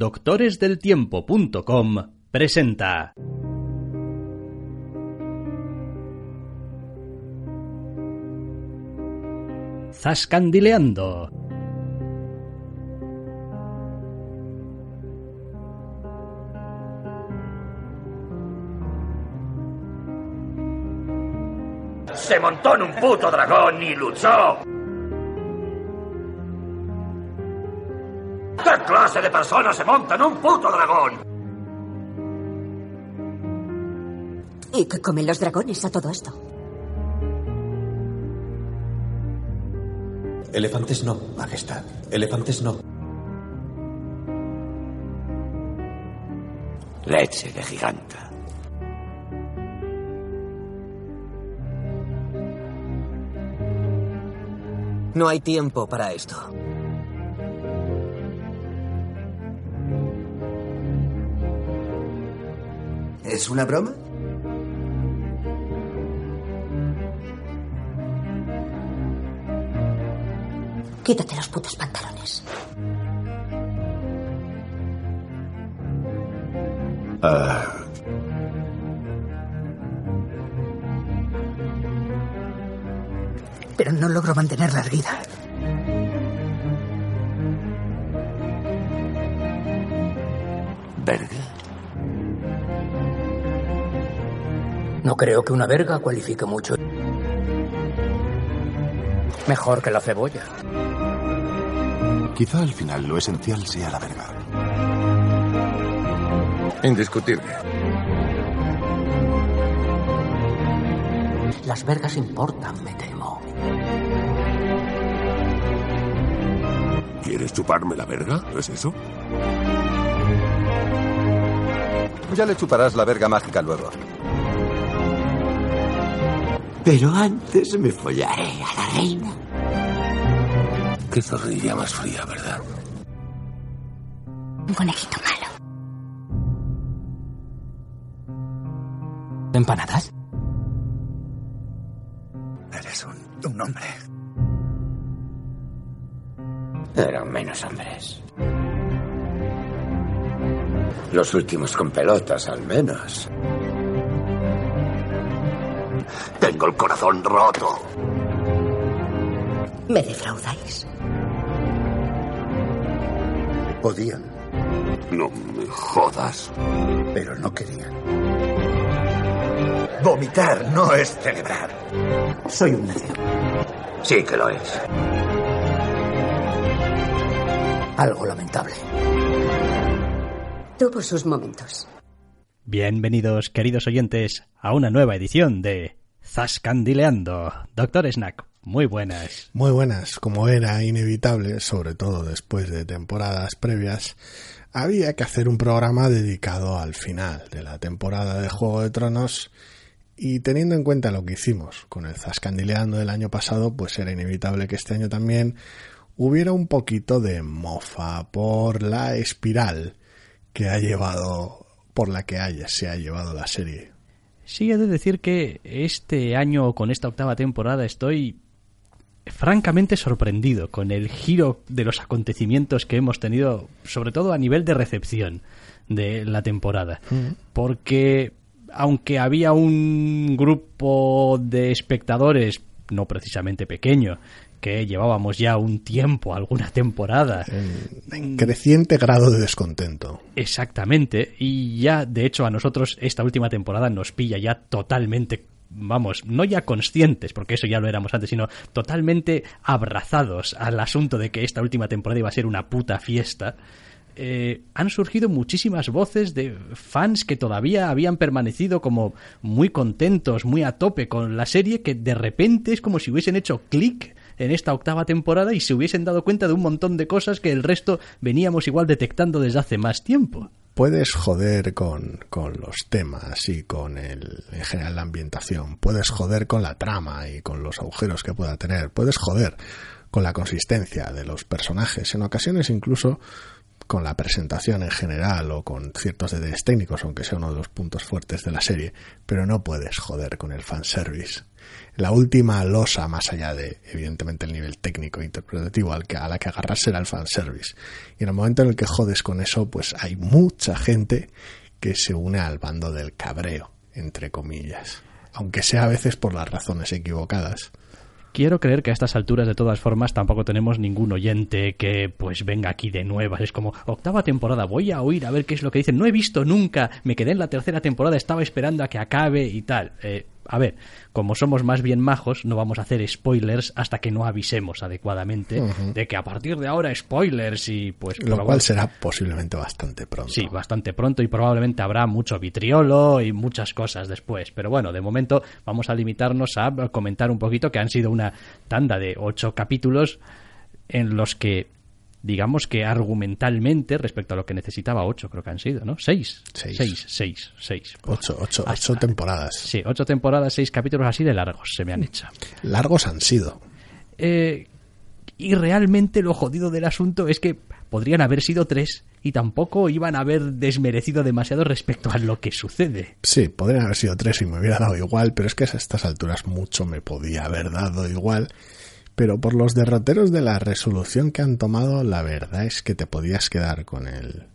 doctoresdeltiempo.com presenta. Zascandileando. Se montó en un puto dragón y luchó. Clase de persona se monta en un puto dragón? ¿Y qué comen los dragones a todo esto? Elefantes no, Majestad. Elefantes no. Leche de giganta. No hay tiempo para esto. ¿Es una broma? Quítate los putos pantalones. Pero no logro mantener la erguida. No creo que una verga cualifique mucho. Mejor que la cebolla. Quizá al final lo esencial sea la verga. Indiscutible. Las vergas importan, me temo. ¿Quieres chuparme la verga? ¿No es eso? Ya le chuparás la verga mágica luego. Pero antes me follaré a la reina. Qué zorrilla más fría, ¿verdad? Un conejito malo. ¿Empanadas? Eres un, un hombre. Eran menos hombres. Los últimos con pelotas, al menos. Tengo el corazón roto. ¿Me defraudáis? Podían, No me jodas. pero no querían. Vomitar no es celebrar. Soy un necio. Sí que lo es. Algo lamentable. Tuvo sus momentos. Bienvenidos, queridos oyentes, a una nueva edición de Zascandileando. Doctor Snack, muy buenas. Muy buenas, como era inevitable, sobre todo después de temporadas previas, había que hacer un programa dedicado al final de la temporada de Juego de Tronos y teniendo en cuenta lo que hicimos con el Zascandileando del año pasado, pues era inevitable que este año también hubiera un poquito de mofa por la espiral que ha llevado, por la que haya, se ha llevado la serie. Sí, he de decir que este año, con esta octava temporada, estoy francamente sorprendido con el giro de los acontecimientos que hemos tenido, sobre todo a nivel de recepción de la temporada. Porque aunque había un grupo de espectadores, no precisamente pequeño, que llevábamos ya un tiempo, alguna temporada, En creciente grado de descontento. Exactamente, y ya de hecho a nosotros esta última temporada nos pilla ya totalmente, vamos, no ya conscientes, porque eso ya lo éramos antes, sino totalmente abrazados al asunto de que esta última temporada iba a ser una puta fiesta. eh, han surgido muchísimas voces de fans que todavía habían permanecido como muy contentos, muy a tope con la serie, que de repente es como si hubiesen hecho clic en esta octava temporada y se hubiesen dado cuenta de un montón de cosas que el resto veníamos igual detectando desde hace más tiempo. Puedes joder con, con los temas y con el, en general la ambientación. Puedes joder con la trama y con los agujeros que pueda tener. Puedes joder con la consistencia de los personajes. En ocasiones incluso con la presentación en general o con ciertos detalles técnicos, aunque sea uno de los puntos fuertes de la serie, pero no puedes joder con el fanservice. La última losa, más allá de, evidentemente, el nivel técnico e interpretativo al que, a la que agarrarse era el fanservice. Y en el momento en el que jodes con eso, pues hay mucha gente que se une al bando del cabreo, entre comillas. Aunque sea a veces por las razones equivocadas. Quiero creer que a estas alturas, de todas formas, tampoco tenemos ningún oyente que pues venga aquí de nuevas. Es como, octava temporada, voy a oír a ver qué es lo que dicen. No he visto nunca, me quedé en la tercera temporada, estaba esperando a que acabe y tal. Eh, a ver, como somos más bien majos, no vamos a hacer spoilers hasta que no avisemos adecuadamente de que a partir de ahora spoilers y pues... Lo cual será posiblemente bastante pronto. Sí, bastante pronto y probablemente habrá mucho vitriolo y muchas cosas después. Pero bueno, de momento vamos a limitarnos a comentar un poquito que han sido una tanda de ocho capítulos en los que digamos que argumentalmente, respecto a lo que necesitaba, ocho creo que han sido, ¿no? Seis. Seis. Seis, seis, seis. Ocho, ocho, ocho temporadas. Sí, ocho temporadas, seis capítulos así de largos se me han hecho. Largos han sido. Eh, y realmente lo jodido del asunto es que podrían haber sido tres y tampoco iban a haber desmerecido demasiado respecto a lo que sucede. Sí, podrían haber sido tres y me hubiera dado igual, pero es que a estas alturas mucho me podía haber dado igual pero por los derroteros de la resolución que han tomado, la verdad es que te podías quedar con el,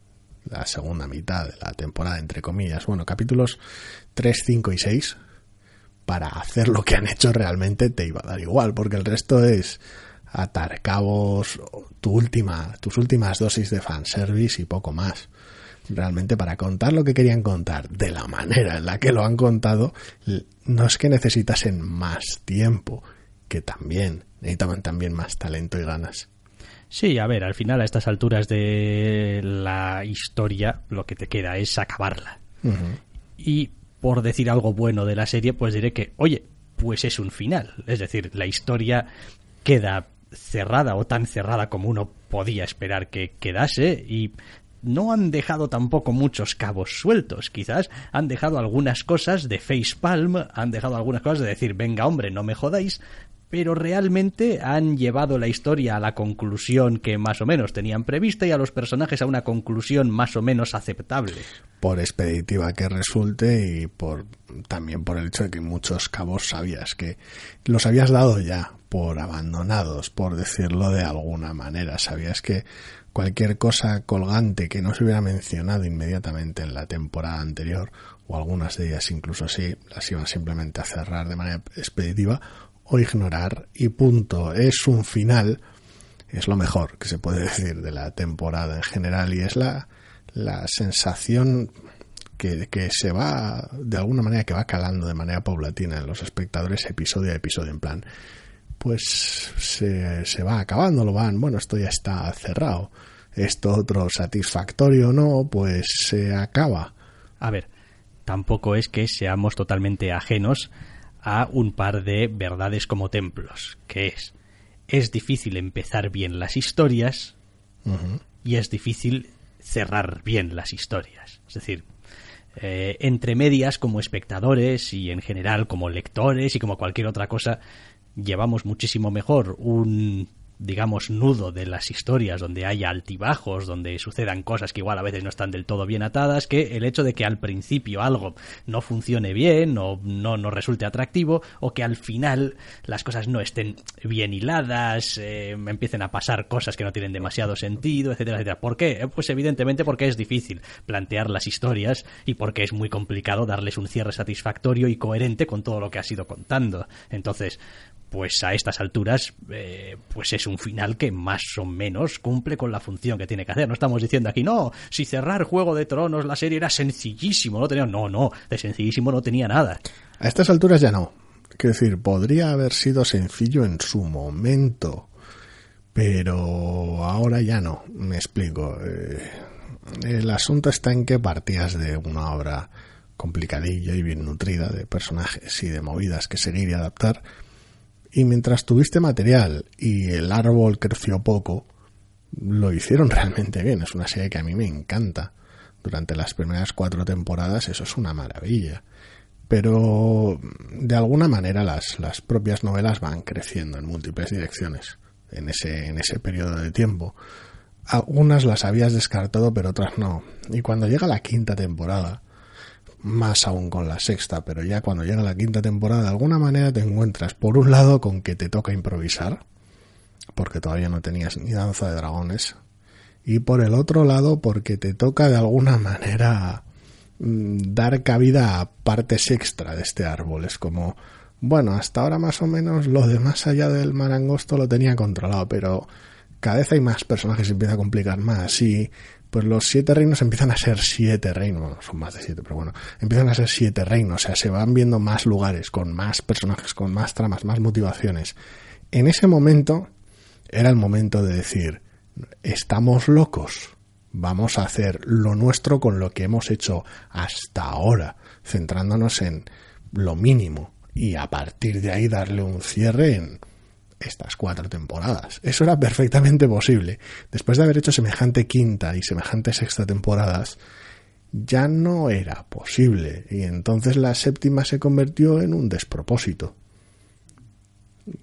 la segunda mitad de la temporada, entre comillas. Bueno, capítulos 3, 5 y 6, para hacer lo que han hecho realmente te iba a dar igual, porque el resto es atar cabos, tu última, tus últimas dosis de fanservice y poco más. Realmente para contar lo que querían contar de la manera en la que lo han contado, no es que necesitasen más tiempo, que también necesitaban también más talento y ganas. Sí, a ver, al final a estas alturas de la historia lo que te queda es acabarla. Y por decir algo bueno de la serie, pues diré que, oye, pues es un final. Es decir, la historia queda cerrada o tan cerrada como uno podía esperar que quedase y no han dejado tampoco muchos cabos sueltos. Quizás han dejado algunas cosas de facepalm, han dejado algunas cosas de decir, venga hombre, no me jodáis, pero realmente han llevado la historia a la conclusión que más o menos tenían prevista y a los personajes a una conclusión más o menos aceptable. Por expeditiva que resulte y por también por el hecho de que muchos cabos sabías que los habías dado ya por abandonados, por decirlo de alguna manera. Sabías que cualquier cosa colgante que no se hubiera mencionado inmediatamente en la temporada anterior, o algunas de ellas incluso así, las iban simplemente a cerrar de manera expeditiva o ignorar y punto. Es un final, es lo mejor que se puede decir de la temporada en general y es la, la sensación que, que, se va, de alguna manera, que va calando de manera paulatina en los espectadores episodio a episodio, en plan, pues se, se va acabando, lo van, bueno, esto ya está cerrado, esto otro satisfactorio no, pues se acaba. A ver, tampoco es que seamos totalmente ajenos a un par de verdades como templos, que es, es difícil empezar bien las historias y es difícil cerrar bien las historias. Es decir, eh, entre medias como espectadores y en general como lectores y como cualquier otra cosa, llevamos muchísimo mejor un digamos, nudo de las historias, donde haya altibajos, donde sucedan cosas que igual a veces no están del todo bien atadas, que el hecho de que al principio algo no funcione bien o no nos resulte atractivo, o que al final las cosas no estén bien hiladas, eh, empiecen a pasar cosas que no tienen demasiado sentido, etcétera, etcétera. ¿Por qué? Eh, pues evidentemente porque es difícil plantear las historias y porque es muy complicado darles un cierre satisfactorio y coherente con todo lo que ha sido contando. Entonces, pues a estas alturas, eh, pues es un final que más o menos cumple con la función que tiene que hacer. No estamos diciendo aquí, no, si cerrar Juego de Tronos la serie era sencillísimo, no tenía, no, no, de sencillísimo no tenía nada. A estas alturas ya no. Quiero decir, podría haber sido sencillo en su momento, pero ahora ya no. Me explico. Eh, el asunto está en que partías de una obra complicadilla y bien nutrida de personajes y de movidas que seguir y adaptar y mientras tuviste material y el árbol creció poco, lo hicieron realmente bien. Es una serie que a mí me encanta. Durante las primeras cuatro temporadas eso es una maravilla. Pero de alguna manera las, las propias novelas van creciendo en múltiples direcciones en ese, en ese periodo de tiempo. algunas las habías descartado, pero otras no. Y cuando llega la quinta temporada, más aún con la sexta, pero ya cuando llega la quinta temporada, de alguna manera te encuentras, por un lado, con que te toca improvisar, porque todavía no tenías ni danza de dragones, y por el otro lado, porque te toca de alguna manera mm, dar cabida a partes extra de este árbol. Es como, bueno, hasta ahora más o menos lo de más allá del mar angosto lo tenía controlado, pero cada vez hay más personajes y empieza a complicar más y pues los siete reinos empiezan a ser siete reinos, bueno, son más de siete, pero bueno, empiezan a ser siete reinos, o sea, se van viendo más lugares, con más personajes, con más tramas, más motivaciones. En ese momento era el momento de decir, estamos locos, vamos a hacer lo nuestro con lo que hemos hecho hasta ahora, centrándonos en lo mínimo y a partir de ahí darle un cierre en estas cuatro temporadas. Eso era perfectamente posible. Después de haber hecho semejante quinta y semejante sexta temporadas, ya no era posible. Y entonces la séptima se convirtió en un despropósito.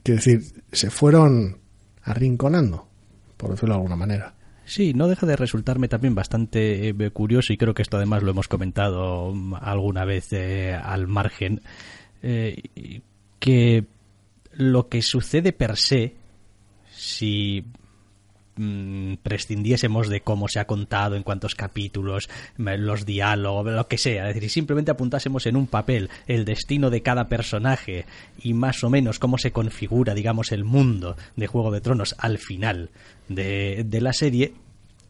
Quiero decir, se fueron arrinconando, por decirlo de alguna manera. Sí, no deja de resultarme también bastante eh, curioso y creo que esto además lo hemos comentado alguna vez eh, al margen, eh, que lo que sucede per se, si mm, prescindiésemos de cómo se ha contado, en cuántos capítulos, los diálogos, lo que sea, es decir, si simplemente apuntásemos en un papel el destino de cada personaje y más o menos cómo se configura, digamos, el mundo de Juego de Tronos al final de, de la serie,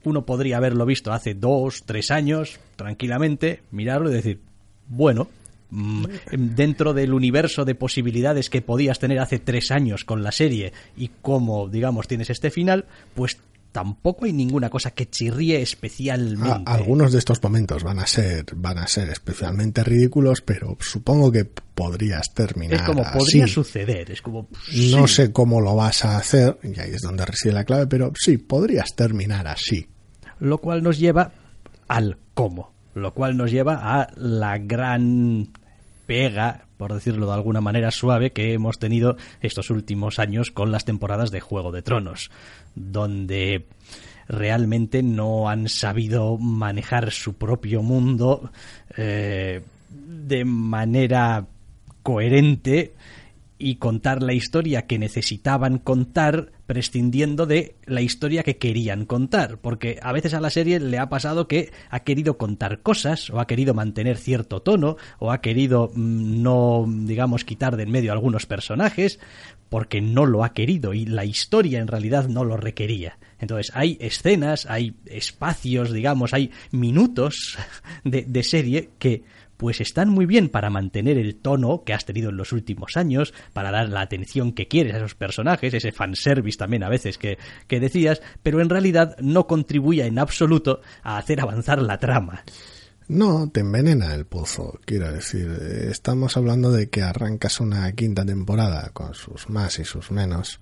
uno podría haberlo visto hace dos, tres años, tranquilamente, mirarlo y decir, bueno, Mm, dentro del universo de posibilidades que podías tener hace tres años con la serie y como, digamos, tienes este final, pues tampoco hay ninguna cosa que chirríe especialmente. algunos de estos momentos van a ser van a ser especialmente ridículos, pero supongo que podrías terminar. Es como podría suceder, es como no sé cómo lo vas a hacer y ahí es donde reside la clave, pero sí podrías terminar así. Lo cual nos lleva al cómo, lo cual nos lleva a la gran pega, por decirlo de alguna manera suave, que hemos tenido estos últimos años con las temporadas de Juego de Tronos, donde realmente no han sabido manejar su propio mundo eh, de manera coherente y contar la historia que necesitaban contar prescindiendo de la historia que querían contar, porque a veces a la serie le ha pasado que ha querido contar cosas o ha querido mantener cierto tono o ha querido mm, no, digamos, quitar de en medio algunos personajes porque no lo ha querido y la historia en realidad no lo requería. Entonces hay escenas, hay espacios, digamos, hay minutos de, de serie que pues están muy bien para mantener el tono que has tenido en los últimos años, para dar la atención que quieres a esos personajes, ese fanservice también a veces que, que decías, pero en realidad no contribuye en absoluto a hacer avanzar la trama. No, te envenena el pozo, quiero decir. Estamos hablando de que arrancas una quinta temporada con sus más y sus menos.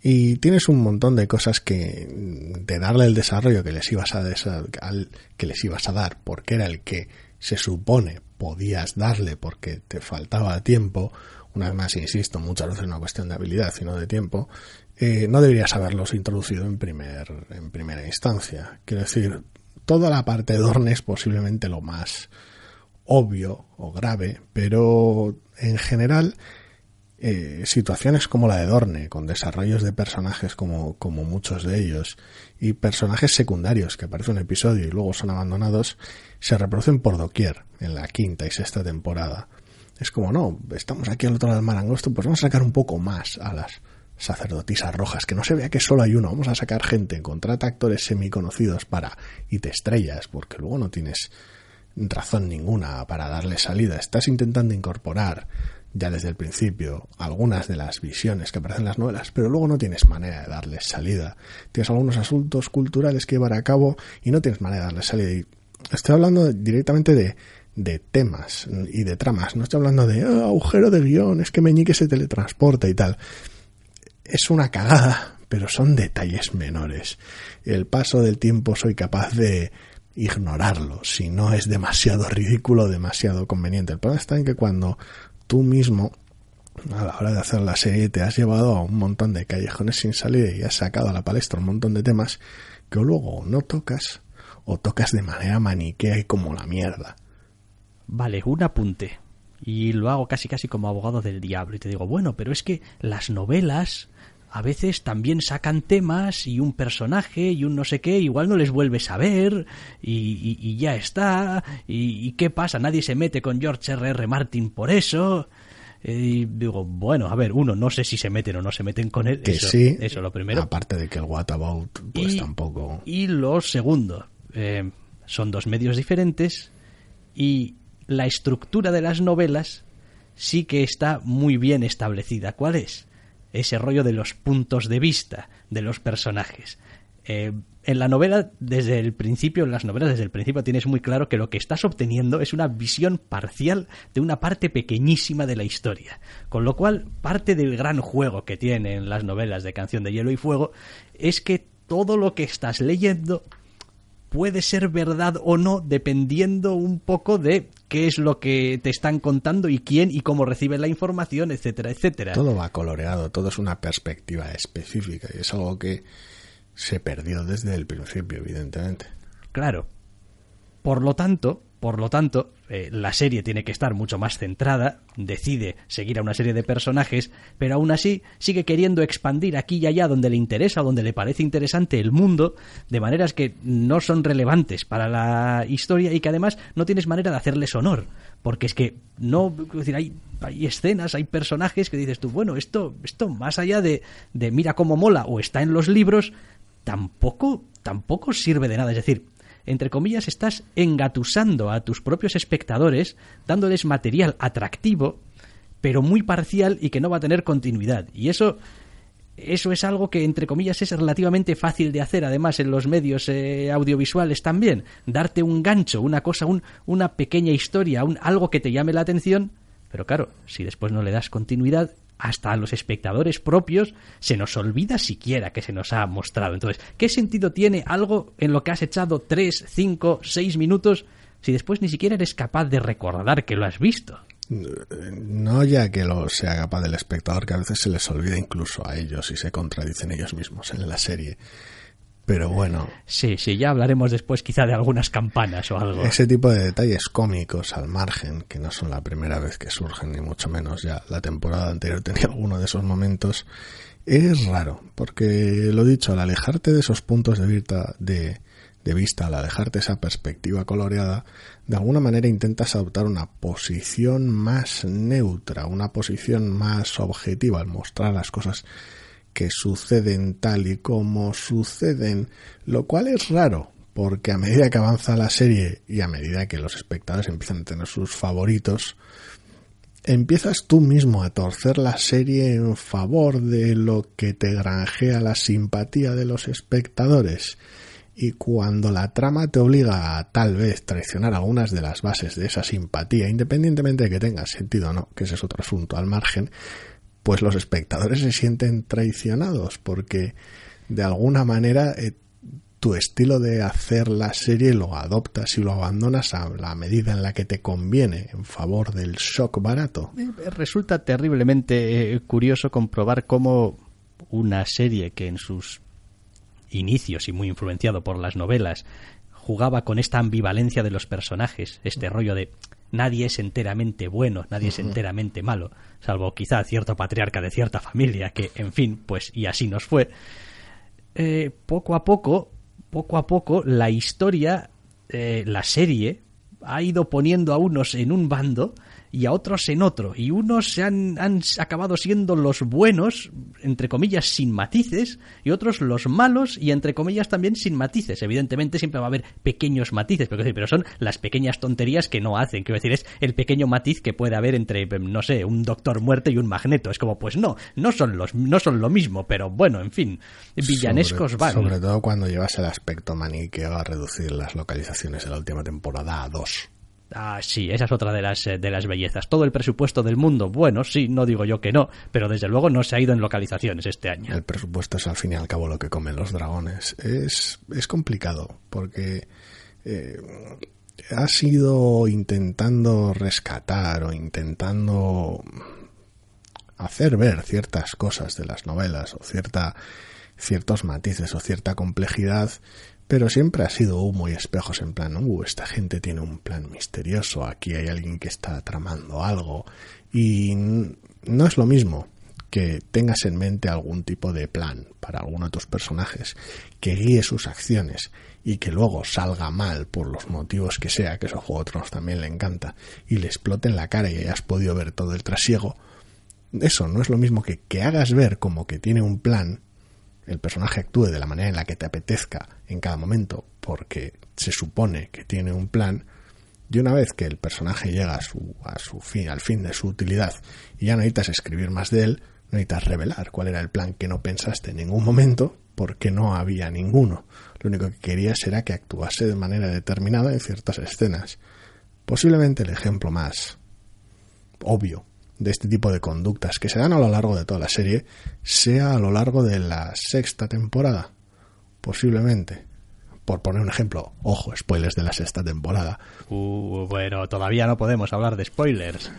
Y tienes un montón de cosas que de darle el desarrollo que les ibas a que les ibas a dar, porque era el que se supone podías darle porque te faltaba tiempo, una vez más insisto, muchas veces es cuestión de habilidad, sino de tiempo, eh, no deberías haberlos introducido en, primer, en primera instancia. Quiero decir, toda la parte de Dorne es posiblemente lo más obvio o grave, pero en general eh, situaciones como la de Dorne, con desarrollos de personajes como, como muchos de ellos, y personajes secundarios que aparecen en un episodio y luego son abandonados, se reproducen por doquier en la quinta y sexta temporada. Es como, no, estamos aquí al otro lado del mar angosto, pues vamos a sacar un poco más a las sacerdotisas rojas, que no se vea que solo hay uno, vamos a sacar gente, contrata actores semiconocidos para, y te estrellas, porque luego no tienes razón ninguna para darle salida, estás intentando incorporar ya desde el principio algunas de las visiones que aparecen en las novelas, pero luego no tienes manera de darles salida. Tienes algunos asuntos culturales que llevar a cabo y no tienes manera de darles salida. Y estoy hablando directamente de, de temas y de tramas. No estoy hablando de ah, agujero de guion, es que Meñique se teletransporta y tal. Es una cagada, pero son detalles menores. El paso del tiempo soy capaz de ignorarlo si no es demasiado ridículo, demasiado conveniente. El problema está en que cuando tú mismo a la hora de hacer la serie te has llevado a un montón de callejones sin salida y has sacado a la palestra un montón de temas que luego no tocas o tocas de manera maniquea y como la mierda. Vale, un apunte. Y lo hago casi casi como abogado del diablo. Y te digo, bueno, pero es que las novelas a veces también sacan temas y un personaje y un no sé qué, igual no les vuelves a ver y, y, ya está. Y, y, qué pasa? Nadie se mete con George R.R. R. Martin por eso. Y digo, bueno, a ver, uno, no sé si se meten o no se meten con él. Que eso, sí. Eso lo primero. Aparte de que el What About, pues y, tampoco. Y lo segundo, eh, son dos medios diferentes y la estructura de las novelas sí que está muy bien establecida. ¿Cuál es? Ese rollo de los puntos de vista de los personajes. Eh, en la novela, desde el principio, en las novelas, desde el principio tienes muy claro que lo que estás obteniendo es una visión parcial de una parte pequeñísima de la historia. Con lo cual, parte del gran juego que tienen las novelas de Canción de Hielo y Fuego es que todo lo que estás leyendo puede ser verdad o no dependiendo un poco de qué es lo que te están contando y quién y cómo recibe la información, etcétera, etcétera. Todo va coloreado, todo es una perspectiva específica y es algo que se perdió desde el principio, evidentemente. Claro. Por lo tanto, por lo tanto, eh, la serie tiene que estar mucho más centrada, decide seguir a una serie de personajes, pero aún así sigue queriendo expandir aquí y allá donde le interesa o donde le parece interesante el mundo, de maneras que no son relevantes para la historia y que además no tienes manera de hacerles honor. Porque es que no, decir, hay, hay escenas, hay personajes que dices tú, bueno, esto, esto más allá de, de mira cómo mola o está en los libros, tampoco, tampoco sirve de nada. Es decir, entre comillas, estás engatusando a tus propios espectadores, dándoles material atractivo, pero muy parcial y que no va a tener continuidad. Y eso, eso es algo que, entre comillas, es relativamente fácil de hacer, además, en los medios eh, audiovisuales también. Darte un gancho, una cosa, un, una pequeña historia, un, algo que te llame la atención. Pero claro, si después no le das continuidad, hasta a los espectadores propios se nos olvida siquiera que se nos ha mostrado. Entonces, ¿qué sentido tiene algo en lo que has echado 3, 5, 6 minutos si después ni siquiera eres capaz de recordar que lo has visto? No ya que lo sea capaz del espectador, que a veces se les olvida incluso a ellos y se contradicen ellos mismos en la serie. Pero bueno. Sí, sí, ya hablaremos después quizá de algunas campanas o algo. Ese tipo de detalles cómicos al margen, que no son la primera vez que surgen, ni mucho menos ya la temporada anterior tenía alguno de esos momentos, es raro, porque lo dicho, al alejarte de esos puntos de vista, de, de vista, al alejarte esa perspectiva coloreada, de alguna manera intentas adoptar una posición más neutra, una posición más objetiva al mostrar las cosas que suceden tal y como suceden, lo cual es raro, porque a medida que avanza la serie y a medida que los espectadores empiezan a tener sus favoritos, empiezas tú mismo a torcer la serie en favor de lo que te granjea la simpatía de los espectadores. Y cuando la trama te obliga a tal vez traicionar algunas de las bases de esa simpatía, independientemente de que tenga sentido o no, que ese es otro asunto al margen, pues los espectadores se sienten traicionados porque de alguna manera eh, tu estilo de hacer la serie lo adoptas y lo abandonas a la medida en la que te conviene en favor del shock barato. Resulta terriblemente eh, curioso comprobar cómo una serie que en sus inicios y muy influenciado por las novelas jugaba con esta ambivalencia de los personajes, este rollo de nadie es enteramente bueno, nadie es enteramente malo, salvo quizá cierto patriarca de cierta familia que, en fin, pues y así nos fue. Eh, poco a poco, poco a poco, la historia, eh, la serie, ha ido poniendo a unos en un bando y a otros en otro. Y unos se han, han, acabado siendo los buenos, entre comillas, sin matices, y otros los malos y, entre comillas, también sin matices. Evidentemente siempre va a haber pequeños matices, pero, pero son las pequeñas tonterías que no hacen. Quiero decir, es el pequeño matiz que puede haber entre, no sé, un doctor muerte y un magneto. Es como, pues no, no son, los, no son lo mismo, pero bueno, en fin, villanescos sobre, van. Sobre todo cuando llevas el aspecto maniqueo a reducir las localizaciones de la última temporada a dos. Ah, sí, esa es otra de las, de las bellezas. Todo el presupuesto del mundo, bueno, sí, no digo yo que no, pero desde luego no se ha ido en localizaciones este año. El presupuesto es al fin y al cabo lo que comen los dragones. Es, es complicado, porque eh, has ido intentando rescatar o intentando hacer ver ciertas cosas de las novelas o cierta ciertos matices o cierta complejidad, pero siempre ha sido humo y espejos en plan, uh, esta gente tiene un plan misterioso, aquí hay alguien que está tramando algo, y no es lo mismo que tengas en mente algún tipo de plan para alguno de tus personajes, que guíe sus acciones y que luego salga mal por los motivos que sea, que eso a Juego de Tronos también le encanta, y le explote en la cara y hayas podido ver todo el trasiego, eso no es lo mismo que que hagas ver como que tiene un plan, el personaje actúe de la manera en la que te apetezca en cada momento, porque se supone que tiene un plan, y una vez que el personaje llega a su, a su fin, al fin de su utilidad, y ya no necesitas escribir más de él, no necesitas revelar cuál era el plan que no pensaste en ningún momento, porque no había ninguno. Lo único que querías era que actuase de manera determinada en ciertas escenas. Posiblemente el ejemplo más obvio de este tipo de conductas que se dan a lo largo de toda la serie sea a lo largo de la sexta temporada. Posiblemente. Por poner un ejemplo, ojo, spoilers de la sexta temporada. Uh, bueno, todavía no podemos hablar de spoilers.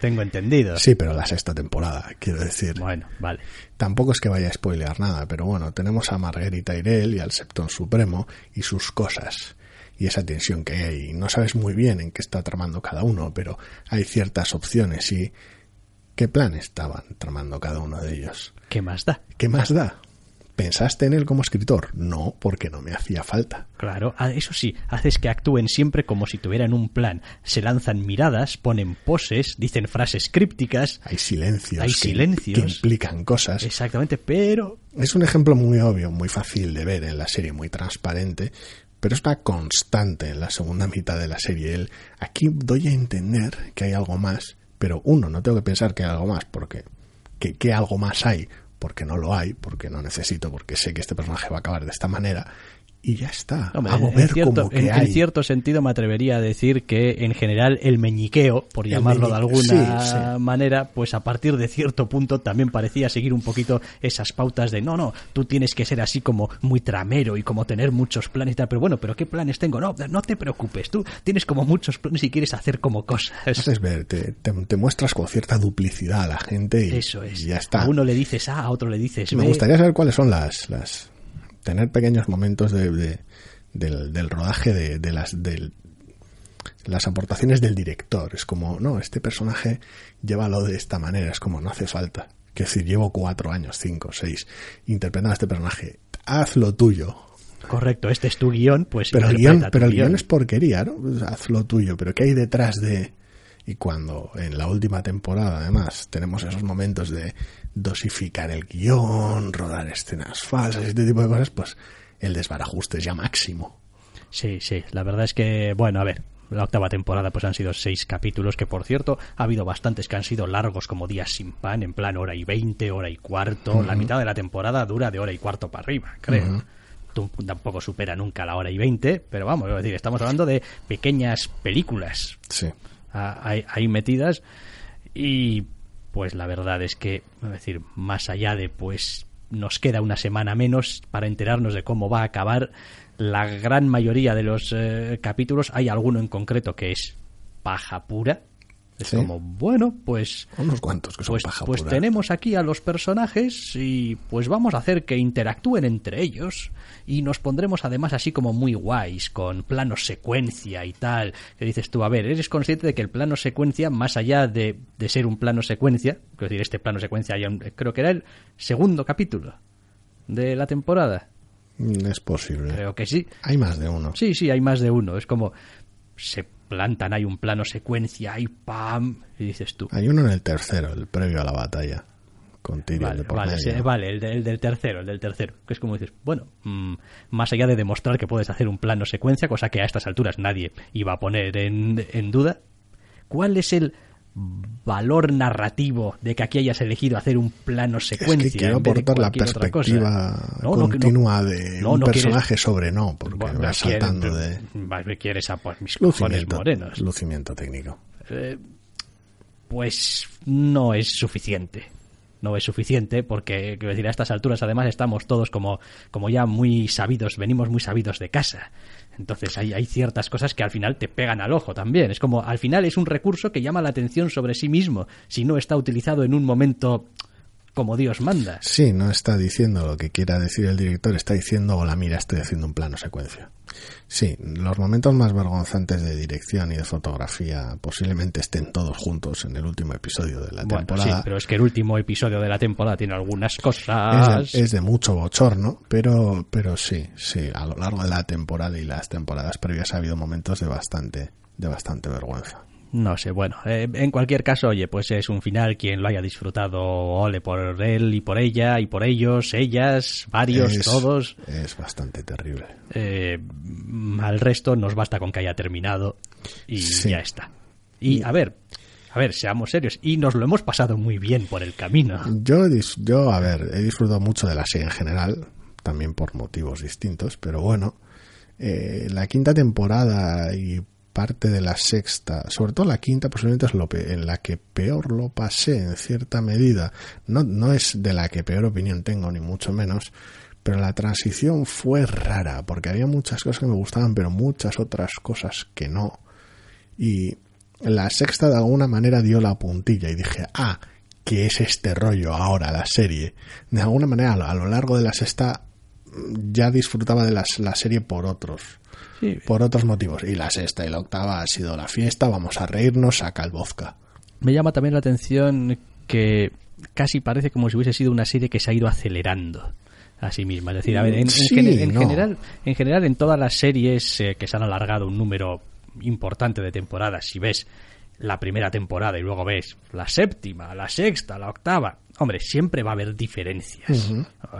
Tengo entendido. Sí, pero la sexta temporada, quiero decir. Bueno, vale. Tampoco es que vaya a spoilear nada, pero bueno, tenemos a Marguerite Tyrell y al Septón Supremo y sus cosas. Y esa tensión que hay. No sabes muy bien en qué está tramando cada uno, pero hay ciertas opciones y ¿Qué plan estaban tramando cada uno de ellos? ¿Qué más da? ¿Qué más da? ¿Pensaste en él como escritor? No, porque no me hacía falta. Claro, ah, eso sí, haces que actúen siempre como si tuvieran un plan. Se lanzan miradas, ponen poses, dicen frases crípticas. Hay silencios. Hay que, silencios. que implican cosas. Exactamente, pero... Es un ejemplo muy obvio, muy fácil de ver en la serie, muy transparente, pero está constante en la segunda mitad de la serie. Él, aquí doy a entender que hay algo más pero uno, no tengo que pensar que hay algo más, porque que, algo más hay, porque no lo hay, porque no necesito, porque sé que este personaje va a acabar de esta manera, y ya está. Hago ver cierto, como que en, hay. en, cierto sentido me atrevería a decir que en general el meñiqueo, por llamarlo de alguna sí, sí. manera, pues a partir de cierto punto también parecía seguir un poquito esas pautas de no, no, tú tienes que ser así como muy tramero y como tener muchos planes y tal, pero bueno, pero ¿qué planes tengo? No, no te preocupes, tú tienes como muchos planes y quieres hacer como cosas. Haces ver, te, te- te muestras con cierta duplicidad a la gente y, Eso es. y ya está. A uno le dices A, a otro le dices Me B. gustaría saber cuáles son las, las tener pequeños momentos de, de- del, del rodaje de, de las del, las aportaciones del director. Es como, no, este personaje llévalo de esta manera. Es como, no hace falta. Que decir, llevo cuatro años, cinco, seis, interpretando a este personaje. Haz lo tuyo. Correcto, este es tu guion, pues Pero el guion, pero el guion es porquería, ¿no? Pues haz lo tuyo. Pero ¿qué hay detrás de...? Y cuando en la última temporada, además, tenemos esos momentos de dosificar el guion, rodar escenas falsas, este tipo de cosas, pues el desbarajuste es ya máximo. Sí, sí, la verdad es que, bueno, a ver, la octava temporada pues han sido seis capítulos, que por cierto ha habido bastantes que han sido largos como días sin pan, en plan hora y veinte, hora y cuarto, la mitad de la temporada dura de hora y cuarto para arriba, creo. Tú Tampoco supera nunca la hora y veinte, pero vamos, es decir, estamos hablando de pequeñas películas Sí. ah, ahí, ahí metidas y pues la verdad es que, es decir, más allá de pues nos queda una semana menos para enterarnos de cómo va a acabar la gran mayoría de los eh, capítulos, hay alguno en concreto que es paja pura. Es Sí. como, bueno, pues Unos cuantos que son pues, paja pues pura. tenemos aquí a los personajes y pues vamos a hacer que interactúen entre ellos y nos pondremos además así como muy guays con planos secuencia y tal que dices tú a ver eres consciente de que el plano secuencia más allá de, de ser un plano secuencia es decir este plano secuencia creo que era el segundo capítulo de la temporada Mm, Es posible. creo que sí Hay más de uno. Sí, sí, hay más de uno. Es como se plantan, hay un plano secuencia, hay pam, y dices tú. Hay uno en el tercero, el previo a la batalla. Con Vale, vale, sí, vale, el, de- el del tercero, el del tercero. Que es como dices, bueno, mm, más allá de demostrar que puedes hacer un plano secuencia, cosa que a estas alturas nadie iba a poner en, en duda, ¿cuál es el valor narrativo de que aquí hayas elegido hacer un plano secuencia? Es que quiero aportar la perspectiva No, no, que no- continua de un quieres- personaje sobre no, porque Bueno, me va quieres- saltando de más bien quieres a pues, mis cojones lucimiento, morenos. lucimiento técnico. Eh, pues no es suficiente. No es suficiente porque, quiero decir, a estas alturas además estamos todos como, como ya muy sabidos, venimos muy sabidos de casa. Entonces hay, hay ciertas cosas que al final te pegan al ojo también. Es como, al final es un recurso que llama la atención sobre sí mismo si no está utilizado en un momento como Dios manda. Sí, no está diciendo lo que quiera decir el director, está diciendo, hola, mira, estoy haciendo un plano secuencia. Sí, los momentos más vergonzantes de dirección y de fotografía posiblemente estén todos juntos en el último episodio de la Bueno, temporada. sí, pero es que el último episodio de la temporada tiene algunas cosas. es, de, es de mucho bochorno, pero, pero sí, sí, a lo largo de la temporada y las temporadas previas ha habido momentos de bastante, de bastante vergüenza. No sé, bueno, eh, en cualquier caso, oye, pues es un final, quien lo haya disfrutado, ole por él y por ella y por ellos, ellas, varios, Es- todos. Es bastante terrible. Eh, al resto nos basta con que haya terminado y Sí. ya está. Y a ver, a ver, seamos serios, y nos lo hemos pasado muy bien por el camino. Yo, yo, a ver, he disfrutado mucho de la serie en general, también por motivos distintos, pero bueno, eh, la quinta temporada y parte de la sexta, sobre todo la quinta posiblemente es lo en la que peor lo pasé en cierta medida. No, no es de la que peor opinión tengo, ni mucho menos, pero la transición fue rara, porque había muchas cosas que me gustaban, pero muchas otras cosas que no. Y la sexta de alguna manera dio la puntilla y dije, ah, ¿qué es este rollo ahora, la serie? De alguna manera, a lo- largo de la sexta ya disfrutaba de las- la serie por otros, Sí, por otros motivos. Y la sexta y la octava ha sido la fiesta, vamos a reírnos, saca el vodka. Me llama también la atención que casi parece como si hubiese sido una serie que se ha ido acelerando a sí misma. Es decir, a ver, en, en Sí, gene- en no. general, en general, en todas las series eh, que se han alargado un número importante de temporadas, si ves la primera temporada y luego ves la séptima, la sexta, la octava, hombre, siempre va a haber diferencias.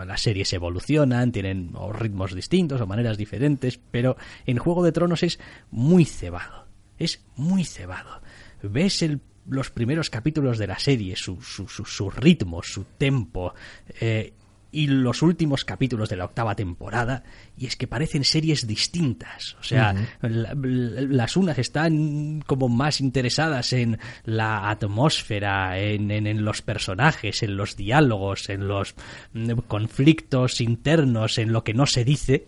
Las series evolucionan, tienen o ritmos distintos o maneras diferentes, pero en Juego de Tronos es muy cebado. Es muy cebado. Ves el- los primeros capítulos de la serie, su, su, su, su ritmo, su tempo, eh, y los últimos capítulos de la octava temporada, y es que parecen series distintas. O sea, la- la- las unas están como más interesadas en la atmósfera, en, en- en los personajes, en los diálogos, en los mm, conflictos internos, en lo que no se dice.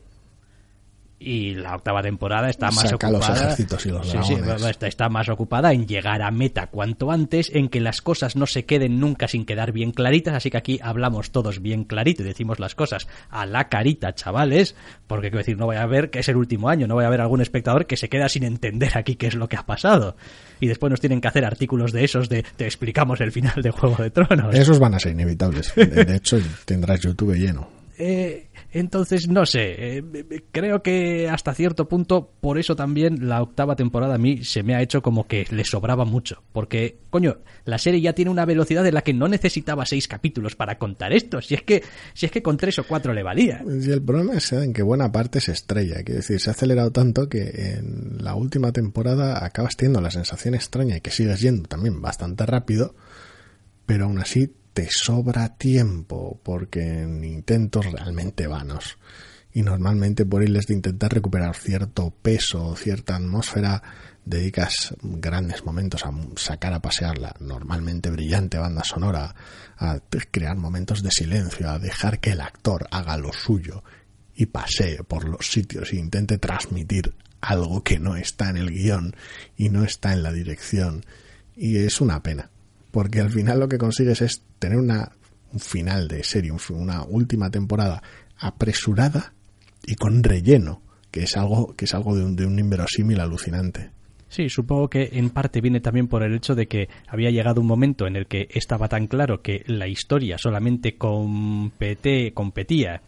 Y la octava temporada está más Saca los ocupada. ejércitos y los Sí, sí, está, está más ocupada en llegar a meta cuanto antes, en que las cosas no se queden nunca sin quedar bien claritas, así que aquí hablamos todos bien clarito y decimos las cosas a la carita, chavales, porque quiero decir, no voy a ver que es el último año, no voy a ver algún espectador que se queda sin entender aquí qué es lo que ha pasado. Y después nos tienen que hacer artículos de esos de te explicamos el final de Juego de Tronos. Esos van a ser inevitables. De hecho, tendrás YouTube lleno. Eh, entonces, no sé, eh, creo que hasta cierto punto, por eso también la octava temporada a mí se me ha hecho como que le sobraba mucho. Porque, coño, la serie ya tiene una velocidad en la que no necesitaba seis capítulos para contar esto. Si es que, si es que con tres o cuatro le valía. Y el problema es en que buena parte se estrella. Quiero decir, se ha acelerado tanto que en la última temporada acabas teniendo la sensación extraña y que sigues yendo también bastante rápido, pero aún así te sobra tiempo porque en intentos realmente vanos. Y normalmente por irles de intentar recuperar cierto peso, cierta atmósfera, dedicas grandes momentos a sacar a pasear la normalmente brillante banda sonora, a crear momentos de silencio, a dejar que el actor haga lo suyo y pasee por los sitios e intente transmitir algo que no está en el guion y no está en la dirección. Y es una pena, porque al final lo que consigues es tener una, un final de serie, una última temporada apresurada y con relleno, que es algo, que es algo de un, de un inverosímil alucinante. Sí, supongo que en parte viene también por el hecho de que había llegado un momento en el que estaba tan claro que la historia solamente compete, competía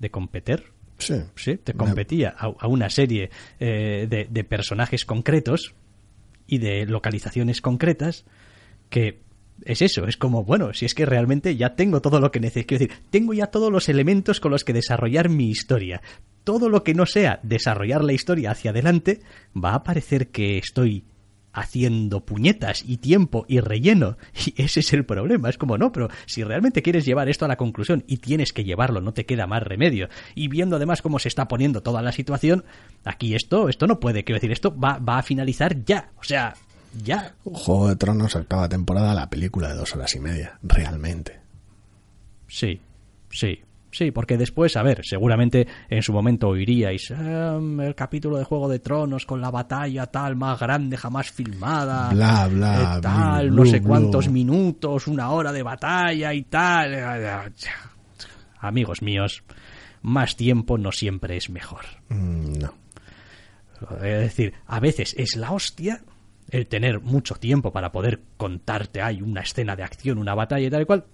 de competir, Sí. sí, te competía a, a una serie eh, de, de personajes concretos y de localizaciones concretas que es eso, es como, bueno, si es que realmente ya tengo todo lo que necesito, quiero decir, tengo ya todos los elementos con los que desarrollar mi historia. Todo lo que no sea desarrollar la historia hacia adelante, va a parecer que estoy haciendo puñetas y tiempo y relleno. Y ese es el problema. Es como, no, pero si realmente quieres llevar esto a la conclusión y tienes que llevarlo, no te queda más remedio. Y viendo además cómo se está poniendo toda la situación, aquí esto, esto no puede, quiero decir, esto va, va a finalizar ya. O sea, ya. Juego de Tronos, octava temporada, la película de dos horas y media, realmente. Sí, sí, Sí, porque después, a ver, seguramente en su momento oiríais "Em, el capítulo de Juego de Tronos con la batalla tal más grande jamás filmada, Bla, bla, eh, tal, blu, no sé blu. cuántos minutos, una hora de batalla y tal. Amigos míos, más tiempo no siempre es mejor. Mm, no. Es decir, a veces es la hostia el tener mucho tiempo para poder contarte, hay una escena de acción, una batalla y tal y cual,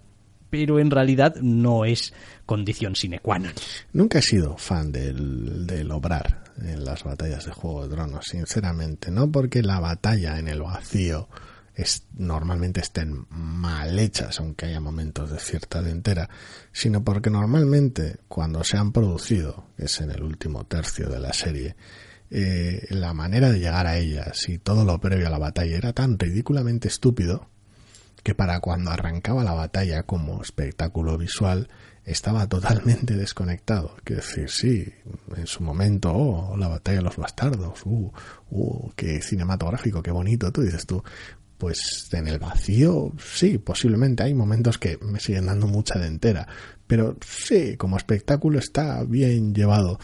pero en realidad no es condición sine qua non. Nunca he sido fan del, del obrar en las batallas de Juego de Tronos, sinceramente. No porque la batalla en el vacío es, normalmente estén mal hechas, aunque haya momentos de cierta dentera, sino porque normalmente cuando se han producido, es en el último tercio de la serie, eh, la manera de llegar a ellas y todo lo previo a la batalla era tan ridículamente estúpido que para cuando arrancaba la batalla como espectáculo visual estaba totalmente desconectado. Quiero decir, sí, en su momento, oh, la batalla de los bastardos, uh, uh, qué cinematográfico, qué bonito, tú dices tú. Pues en el vacío, sí, posiblemente hay momentos que me siguen dando mucha dentera, pero sí, como espectáculo está bien llevado.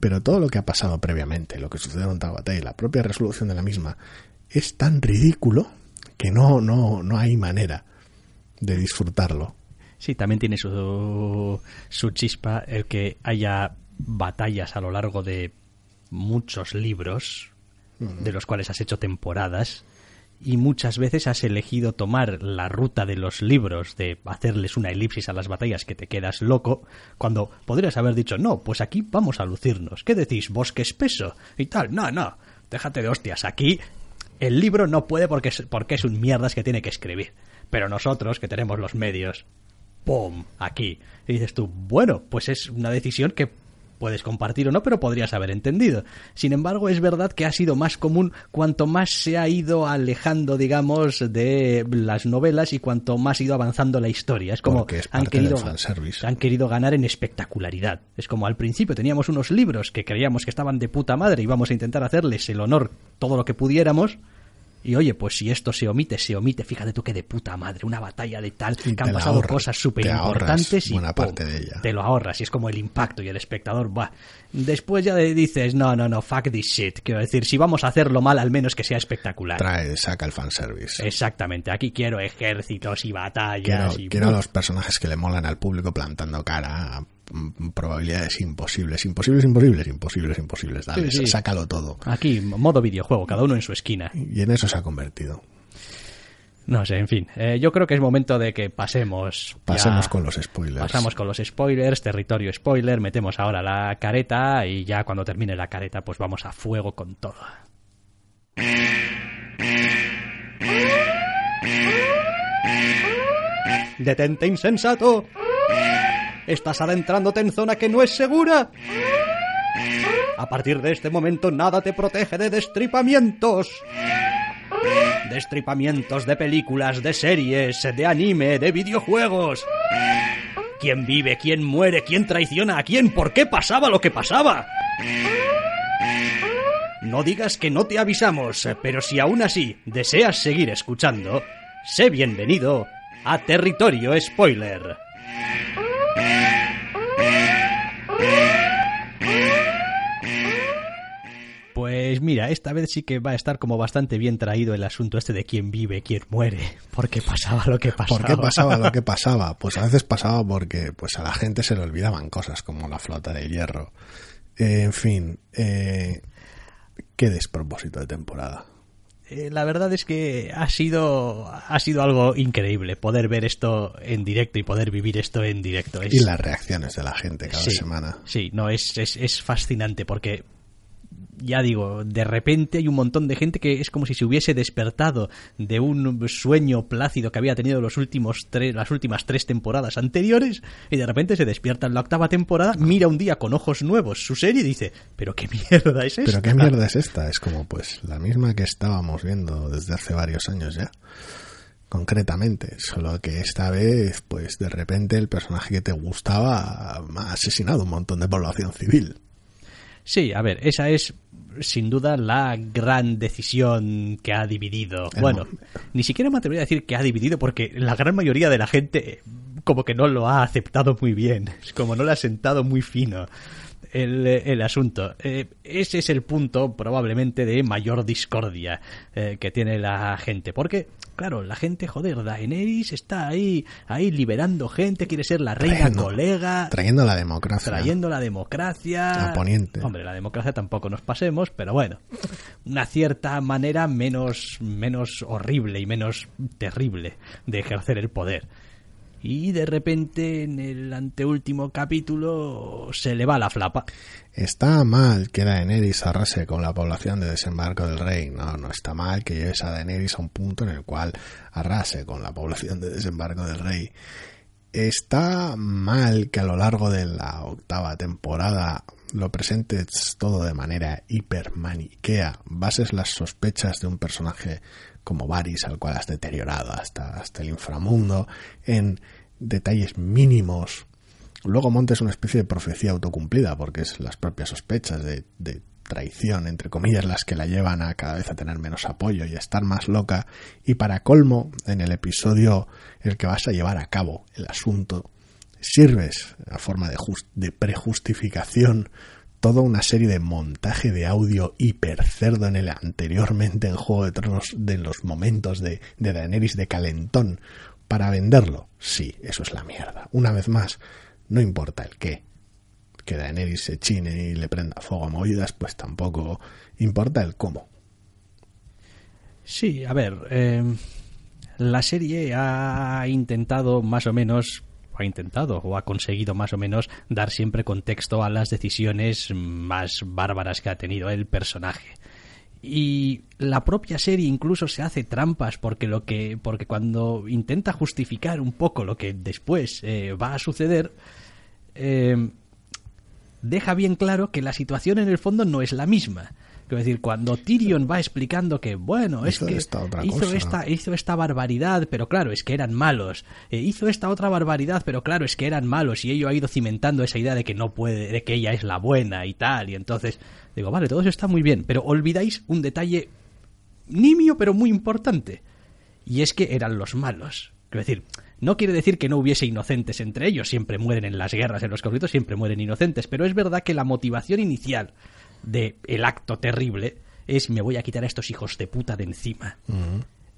Pero todo lo que ha pasado previamente, lo que sucedió en la batalla y la propia resolución de la misma, es tan ridículo que no, no, no hay manera de disfrutarlo. Sí, también tiene su, su chispa el que haya batallas a lo largo de muchos libros, de los cuales has hecho temporadas, y muchas veces has elegido tomar la ruta de los libros, de hacerles una elipsis a las batallas que te quedas loco, cuando podrías haber dicho, no, pues aquí vamos a lucirnos. ¿Qué decís? Bosque espeso y tal. No, no, déjate de hostias. Aquí el libro no puede porque es, porque es un mierdas que tiene que escribir. Pero nosotros, que tenemos los medios, ¡pum! Aquí. Y dices tú, bueno, pues es una decisión que puedes compartir o no, pero podrías haber entendido. Sin embargo, es verdad que ha sido más común cuanto más se ha ido alejando, digamos, de las novelas y cuanto más ha ido avanzando la historia. Es como es han querido, han querido ganar en espectacularidad. Es como al principio teníamos unos libros que creíamos que estaban de puta madre y íbamos a intentar hacerles el honor todo lo que pudiéramos. Y oye, pues si esto se omite, se omite, fíjate tú que de puta madre, una batalla de tal, Y que han pasado ahorras, cosas súper importantes y buena ¡pum! parte de ella. te lo ahorras y es como el impacto y el espectador va. Después ya le dices, no, no, no, fuck this shit. Quiero decir, si vamos a hacerlo mal, al menos que sea espectacular. Trae, saca el fanservice. Exactamente, aquí quiero ejércitos y Quiero, batallas y... quiero a los personajes que le molan al público plantando cara probabilidades imposibles, imposibles, imposibles, imposibles, imposibles. Dale, Sí, sí. sácalo todo. Aquí, modo videojuego, cada uno en su esquina. Y en eso se ha convertido. No sé, en fin. eh, yo creo que es momento de que pasemos. ya- Pasemos con los spoilers. Pasamos con los spoilers, territorio spoiler, metemos ahora la careta y ya cuando termine la careta pues vamos a fuego con todo. Detente insensato. Estás adentrándote en zona que no es segura. A partir de este momento nada te protege de destripamientos. Destripamientos de películas, de series, de anime, de videojuegos. ¿Quién vive? ¿Quién muere? ¿Quién traiciona a quién? ¿Por qué pasaba lo que pasaba? No digas que no te avisamos, pero si aún así deseas seguir escuchando, sé bienvenido a Territorio Spoiler. Pues mira, esta vez sí que va a estar como bastante bien traído el asunto este de quién vive, quién muere, porque pasaba lo que pasaba. ¿Por qué pasaba lo que pasaba? Pues a veces pasaba porque pues a la gente se le olvidaban cosas como la flota de hierro. Eh, en fin, eh, qué despropósito de temporada. Eh, la verdad es que ha sido ha sido algo increíble poder ver esto en directo y poder vivir esto en directo. Es- Y las reacciones de la gente cada sí, semana. Sí, no, es, es, es fascinante porque ya digo, de repente hay un montón de gente que es como si se hubiese despertado de un sueño plácido que había tenido los últimos tres, las últimas tres temporadas anteriores y de repente se despierta en la octava temporada, mira un día con ojos nuevos su serie y dice, pero qué mierda es esta. Pero qué mierda es esta? Es como pues la misma que estábamos viendo desde hace varios años ya. Concretamente, solo que esta vez, pues de repente el personaje que te gustaba ha asesinado un montón de población civil. Sí, a ver, esa es sin duda la gran decisión que ha dividido. El bueno, ni siquiera me atrevería a decir que ha dividido porque la gran mayoría de la gente como que no lo ha aceptado muy bien, como no le ha sentado muy fino el, el asunto. Eh, ese es el punto probablemente de mayor discordia eh, que tiene la gente, porque claro, la gente, joder, Daenerys está ahí, ahí liberando gente, quiere ser la reina Trayendo- colega, Trayendo la democracia. trayendo la democracia. A Poniente. Hombre, la democracia tampoco nos pasemos, pero bueno, una cierta manera menos, menos horrible y menos terrible de ejercer el poder. Y de repente en el anteúltimo capítulo se le va la flapa. Está mal que Daenerys arrase con la población de desembarco del rey. No, no está mal que lleves a Daenerys a un punto en el cual arrase con la población de desembarco del rey. Está mal que a lo largo de la octava temporada lo presentes todo de manera hipermaniquea, bases las sospechas de un personaje como Varys, al cual has deteriorado hasta, hasta el inframundo, en detalles mínimos luego montes una especie de profecía autocumplida, porque es las propias sospechas de, traición, entre comillas, las que la llevan a cada vez a tener menos apoyo y a estar más loca. Y para colmo, en el episodio el que vas a llevar a cabo el asunto, sirves a forma de prejustificación toda una serie de montaje de audio hipercerdo en el anteriormente en Juego de de los momentos de, de Daenerys de calentón para venderlo. Sí, eso es la mierda. Una vez más, no importa el qué. Que Daenerys se chine y le prenda fuego a movidas, pues tampoco importa el cómo. Sí, a ver, eh, la serie ha intentado más o menos, ha intentado o ha conseguido más o menos dar siempre contexto a las decisiones más bárbaras que ha tenido el personaje. Y la propia serie incluso se hace trampas porque lo que porque cuando intenta justificar un poco lo que después eh, va a suceder eh, deja bien claro que la situación en el fondo no es la misma. Quiero decir, cuando Tyrion va explicando que, bueno, es Hizo que esta otra hizo, cosa. esta, hizo esta barbaridad, pero claro, es que eran malos. Eh, hizo esta otra barbaridad, pero claro, es que eran malos. Y ello ha ido cimentando esa idea de que no puede, de que ella es la buena y tal. Y entonces, digo, vale, todo eso está muy bien, pero olvidáis un detalle nimio, pero muy importante. Y es que eran los malos. Quiero decir, no quiere decir que no hubiese inocentes entre ellos, siempre mueren en las guerras, en los conflictos, siempre mueren inocentes, pero es verdad que la motivación inicial de el acto terrible es me voy a quitar a estos hijos de puta de encima.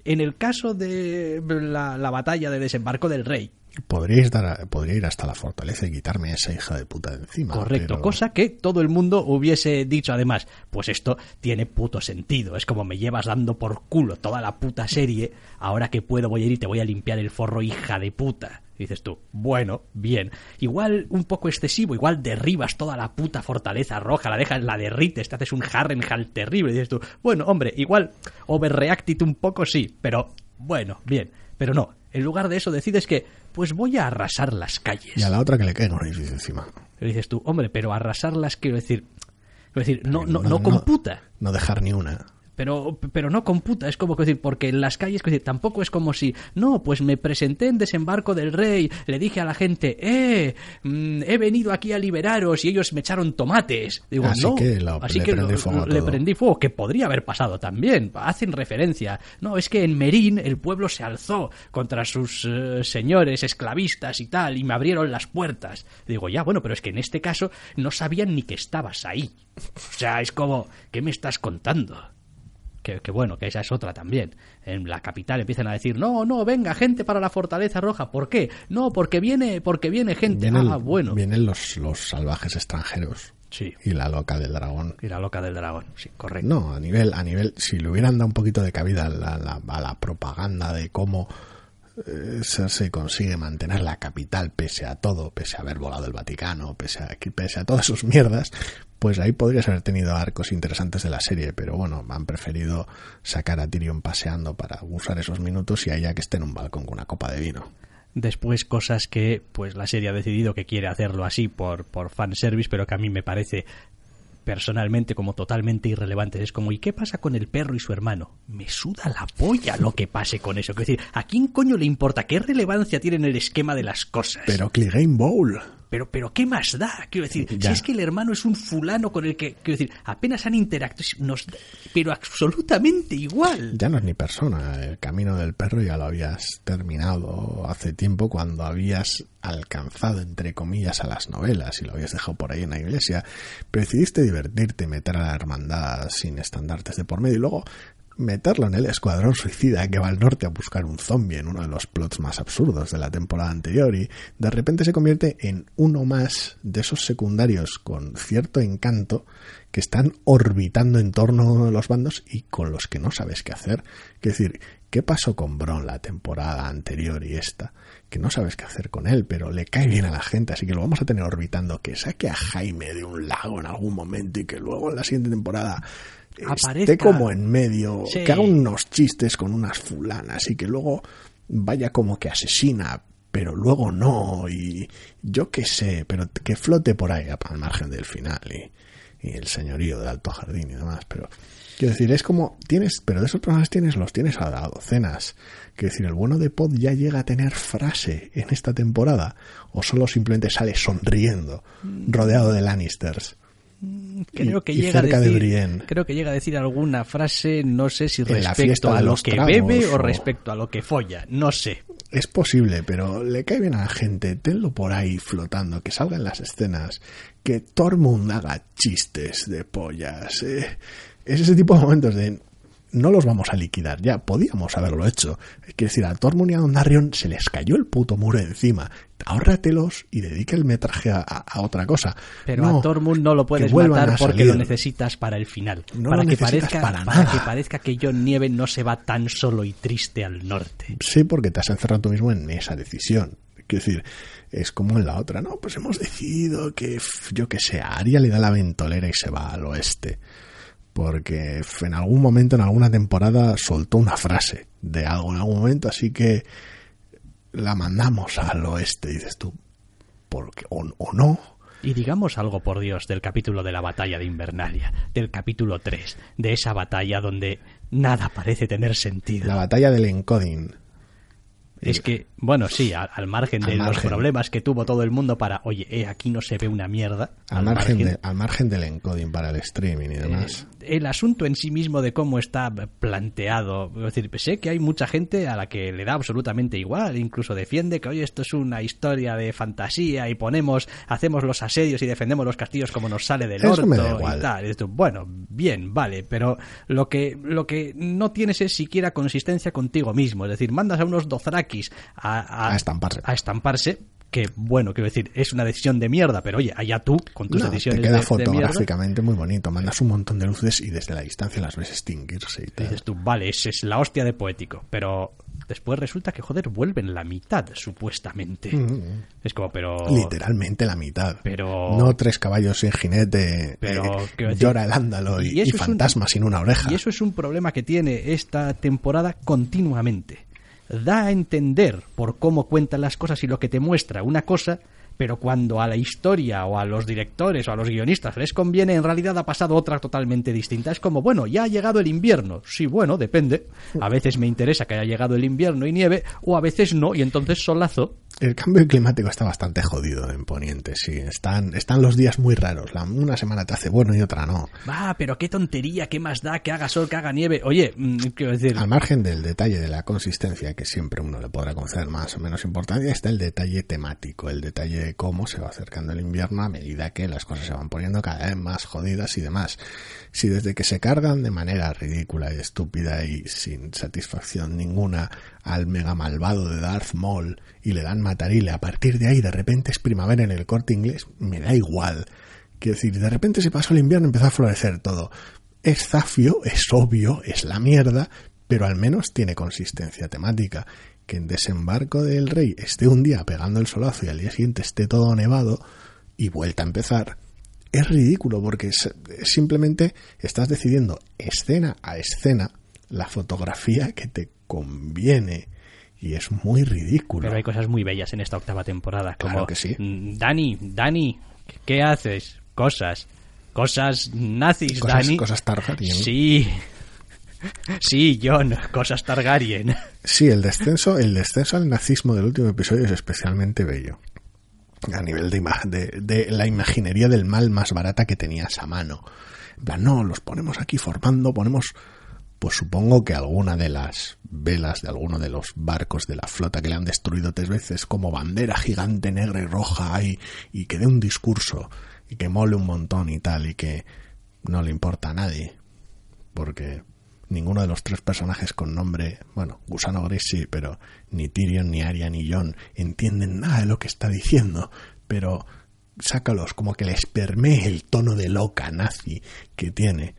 En el caso de la, la batalla de desembarco del rey, Podríais dar a- podría ir hasta la fortaleza y quitarme a esa hija de puta de encima. Correcto, pero- cosa que todo el mundo hubiese dicho además, pues esto tiene puto sentido, es como me llevas dando por culo toda la puta serie, ahora que puedo voy a ir y te voy a limpiar el forro hija de puta. Y dices tú, bueno, bien, igual un poco excesivo, igual derribas toda la puta fortaleza roja, la dejas, la derrites, te haces un Harrenhal terrible, y dices tú, bueno, hombre, igual overreacted un poco sí, pero bueno, bien, pero no, en lugar de eso decides que, pues voy a arrasar las calles. Y a la otra que le un edificio encima. Y dices tú, hombre, pero arrasarlas quiero decir, quiero decir, no, no, no computa. No dejar ni una. Pero, pero no computa, es como que decir, porque en las calles, decir, tampoco es como si, no, pues me presenté en desembarco del rey, le dije a la gente, eh, mm, he venido aquí a liberaros y ellos me echaron tomates. Digo, Así no, que lo- así le que prendí fuego le todo. prendí fuego, que podría haber pasado también, hacen referencia. No, es que en Merín el pueblo se alzó contra sus eh, señores esclavistas y tal, y me abrieron las puertas. Digo, ya, bueno, pero es que en este caso no sabían ni que estabas ahí. O sea, es como, ¿qué me estás contando? Que, que bueno, que esa es otra también. En la capital empiezan a decir, no, no, venga, gente para la Fortaleza Roja. ¿Por qué? No, porque viene, porque viene gente. Vienen, ah, bueno. vienen los, los salvajes extranjeros. Sí. Y la loca del dragón. Y la loca del dragón, sí, correcto. No, a nivel, a nivel, si le hubieran dado un poquito de cabida a la, la- a la propaganda de cómo se consigue mantener la capital pese a todo, pese a haber volado el Vaticano, pese a, pese a todas sus mierdas, pues ahí podrías haber tenido arcos interesantes de la serie, pero bueno, han preferido sacar a Tyrion paseando para usar esos minutos y a ella que esté en un balcón con una copa de vino. Después cosas que pues la serie ha decidido que quiere hacerlo así por, por fanservice, pero que a mí me parece personalmente como totalmente irrelevantes. Es como, ¿y qué pasa con el perro y su hermano? Me suda la polla lo que pase con eso. Es decir, ¿a quién coño le importa? ¿Qué relevancia tiene en el esquema de las cosas? Pero Clegane Bowl. Pero, pero ¿qué más da? Quiero decir, Ya. si es que el hermano es un fulano con el que, quiero decir, apenas han interactuado, nos da- pero absolutamente igual. Ya no es ni persona. El camino del perro ya lo habías terminado hace tiempo cuando habías alcanzado, entre comillas, a las novelas y lo habías dejado por ahí en la iglesia. Pero decidiste divertirte, meter a la hermandad sin estandartes de por medio y luego meterlo en el escuadrón suicida que va al norte a buscar un zombie en uno de los plots más absurdos de la temporada anterior y de repente se convierte en uno más de esos secundarios con cierto encanto que están orbitando en torno a los bandos y con los que no sabes qué hacer. Es decir, ¿qué pasó con Bron la temporada anterior y esta? Que no sabes qué hacer con él, pero le cae bien a la gente, así que lo vamos a tener orbitando. Que saque a Jaime de un lago en algún momento y que luego en la siguiente temporada esté Aparezca. como en medio, Sí. que haga unos chistes con unas fulanas y que luego vaya como que asesina, pero luego no, y yo qué sé, pero que flote por ahí al margen del final y, y el señorío de Alto Jardín y demás, pero quiero decir, es como tienes, pero de esos personajes tienes, los tienes a, a docenas. Quiero decir, el bueno de Pod ya llega a tener frase en esta temporada, o solo simplemente sale sonriendo, rodeado de Lannisters. Creo y- que y llega a cerca decir, creo que llega a decir alguna frase, no sé si respecto a lo que bebe o o- respecto a lo que folla, no sé. Es posible, pero le cae bien a la gente. Tenlo por ahí flotando, que salga en las escenas, que Tormund haga chistes de pollas. eh. Es ese tipo de momentos de no los vamos a liquidar ya, podíamos haberlo hecho. Quiero decir, a Tormund y a Dondarrion se les cayó el puto muro encima. Ahórratelos y dedica el metraje a, otra cosa. Pero No, a Tormund no lo puedes matar porque lo necesitas para el final. No para lo que necesitas parezca para para que parezca que John Nieve no se va tan solo y triste al norte. Sí, porque te has encerrado tú mismo en esa decisión. Quiero decir, es como en la otra, ¿no? Pues hemos decidido que, yo que sé, a Arya le da la ventolera y se va al oeste. Porque en algún momento, en alguna temporada, soltó una frase de algo en algún momento, así que la mandamos al oeste, dices tú. Porque, o, o no. Y digamos algo, por Dios, del capítulo de la batalla de Invernalia, del capítulo 3, de esa batalla donde nada parece tener sentido. La batalla del encoding. Es que, bueno, sí, al, al margen de Al los margen. problemas que tuvo todo el mundo para, oye, eh, aquí no se ve una mierda. Al margen, de- al margen del encoding para el streaming y demás. Eh, el asunto en sí mismo de cómo está planteado, es decir, sé que hay mucha gente a la que le da absolutamente igual, incluso defiende que, oye, esto es una historia de fantasía y ponemos, hacemos los asedios y defendemos los castillos como nos sale del Eso orto y tal. Bueno, bien, vale, pero lo que, lo que no tienes es siquiera consistencia contigo mismo, es decir, mandas a unos dothrakis a, A estamparse. a estamparse, que bueno, quiero decir, es una decisión de mierda, pero oye, allá tú con tus No, te decisiones queda de- de, mierda. fotográficamente muy bonito. Mandas un montón de luces y desde la distancia las ves extinguirse y tal. Dices tú, vale, es, es la hostia de poético, pero después resulta que, joder, vuelven la mitad, supuestamente. Es como, pero... Mm. Literalmente la mitad. Pero- No tres caballos sin jinete, Pero, eh, decir, llora el ándalo y, y un- fantasma sin una oreja. Y eso es un problema que tiene esta temporada continuamente. Da a entender por cómo cuentan las cosas y lo que te muestra. Una cosa, pero cuando a la historia o a los directores o a los guionistas les conviene, en realidad ha pasado otra totalmente distinta. Es como, bueno, ya ha llegado el invierno. Sí, bueno, depende. A veces me interesa que haya llegado el invierno y nieve, o a veces no, y entonces solazo. El cambio climático está bastante jodido en Poniente, sí. Están, están los días muy raros. La, una semana te hace bueno y otra no. Va, pero qué tontería, qué más da que haga sol, que haga nieve. Oye, mm, quiero decir, Al margen del detalle de la consistencia, que siempre uno le podrá conceder más o menos importancia, está el detalle temático, el detalle cómo se va acercando el invierno a medida que las cosas se van poniendo cada vez más jodidas y demás. Si desde que se cargan de manera ridícula y estúpida y sin satisfacción ninguna al mega malvado de Darth Maul y le dan matarile, a partir de ahí de repente es primavera en el corte inglés, me da igual. Quiero decir, de repente se pasó el invierno y empezó a florecer todo. Es zafio, es obvio, es la mierda, pero al menos tiene consistencia temática. Que en Desembarco del Rey esté un día pegando el solazo y al día siguiente esté todo nevado y vuelta a empezar, es ridículo porque simplemente estás decidiendo escena a escena la fotografía que te conviene y es muy ridículo. Pero hay cosas muy bellas en esta octava temporada. Como, Claro que sí. mm, Dani, Dani, ¿qué haces? Cosas. Cosas nazis, Cosas- Dani. cosas Targaryen. Sí. Sí, John, cosas Targaryen. Sí, el descenso, el descenso al nazismo del último episodio es especialmente bello. a nivel de, de la imaginería del mal más barata que tenías a mano. En plan, no, los ponemos aquí formando, ponemos, pues supongo que alguna de las velas de alguno de los barcos de la flota que le han destruido tres veces como bandera gigante negra y roja ahí y que dé un discurso y que mole un montón y tal y que no le importa a nadie porque ninguno de los tres personajes con nombre, bueno, Gusano Gris sí, pero ni Tyrion, ni Arya, ni Jon entienden nada de lo que está diciendo, pero sácalos como que les permee el tono de loca nazi que tiene,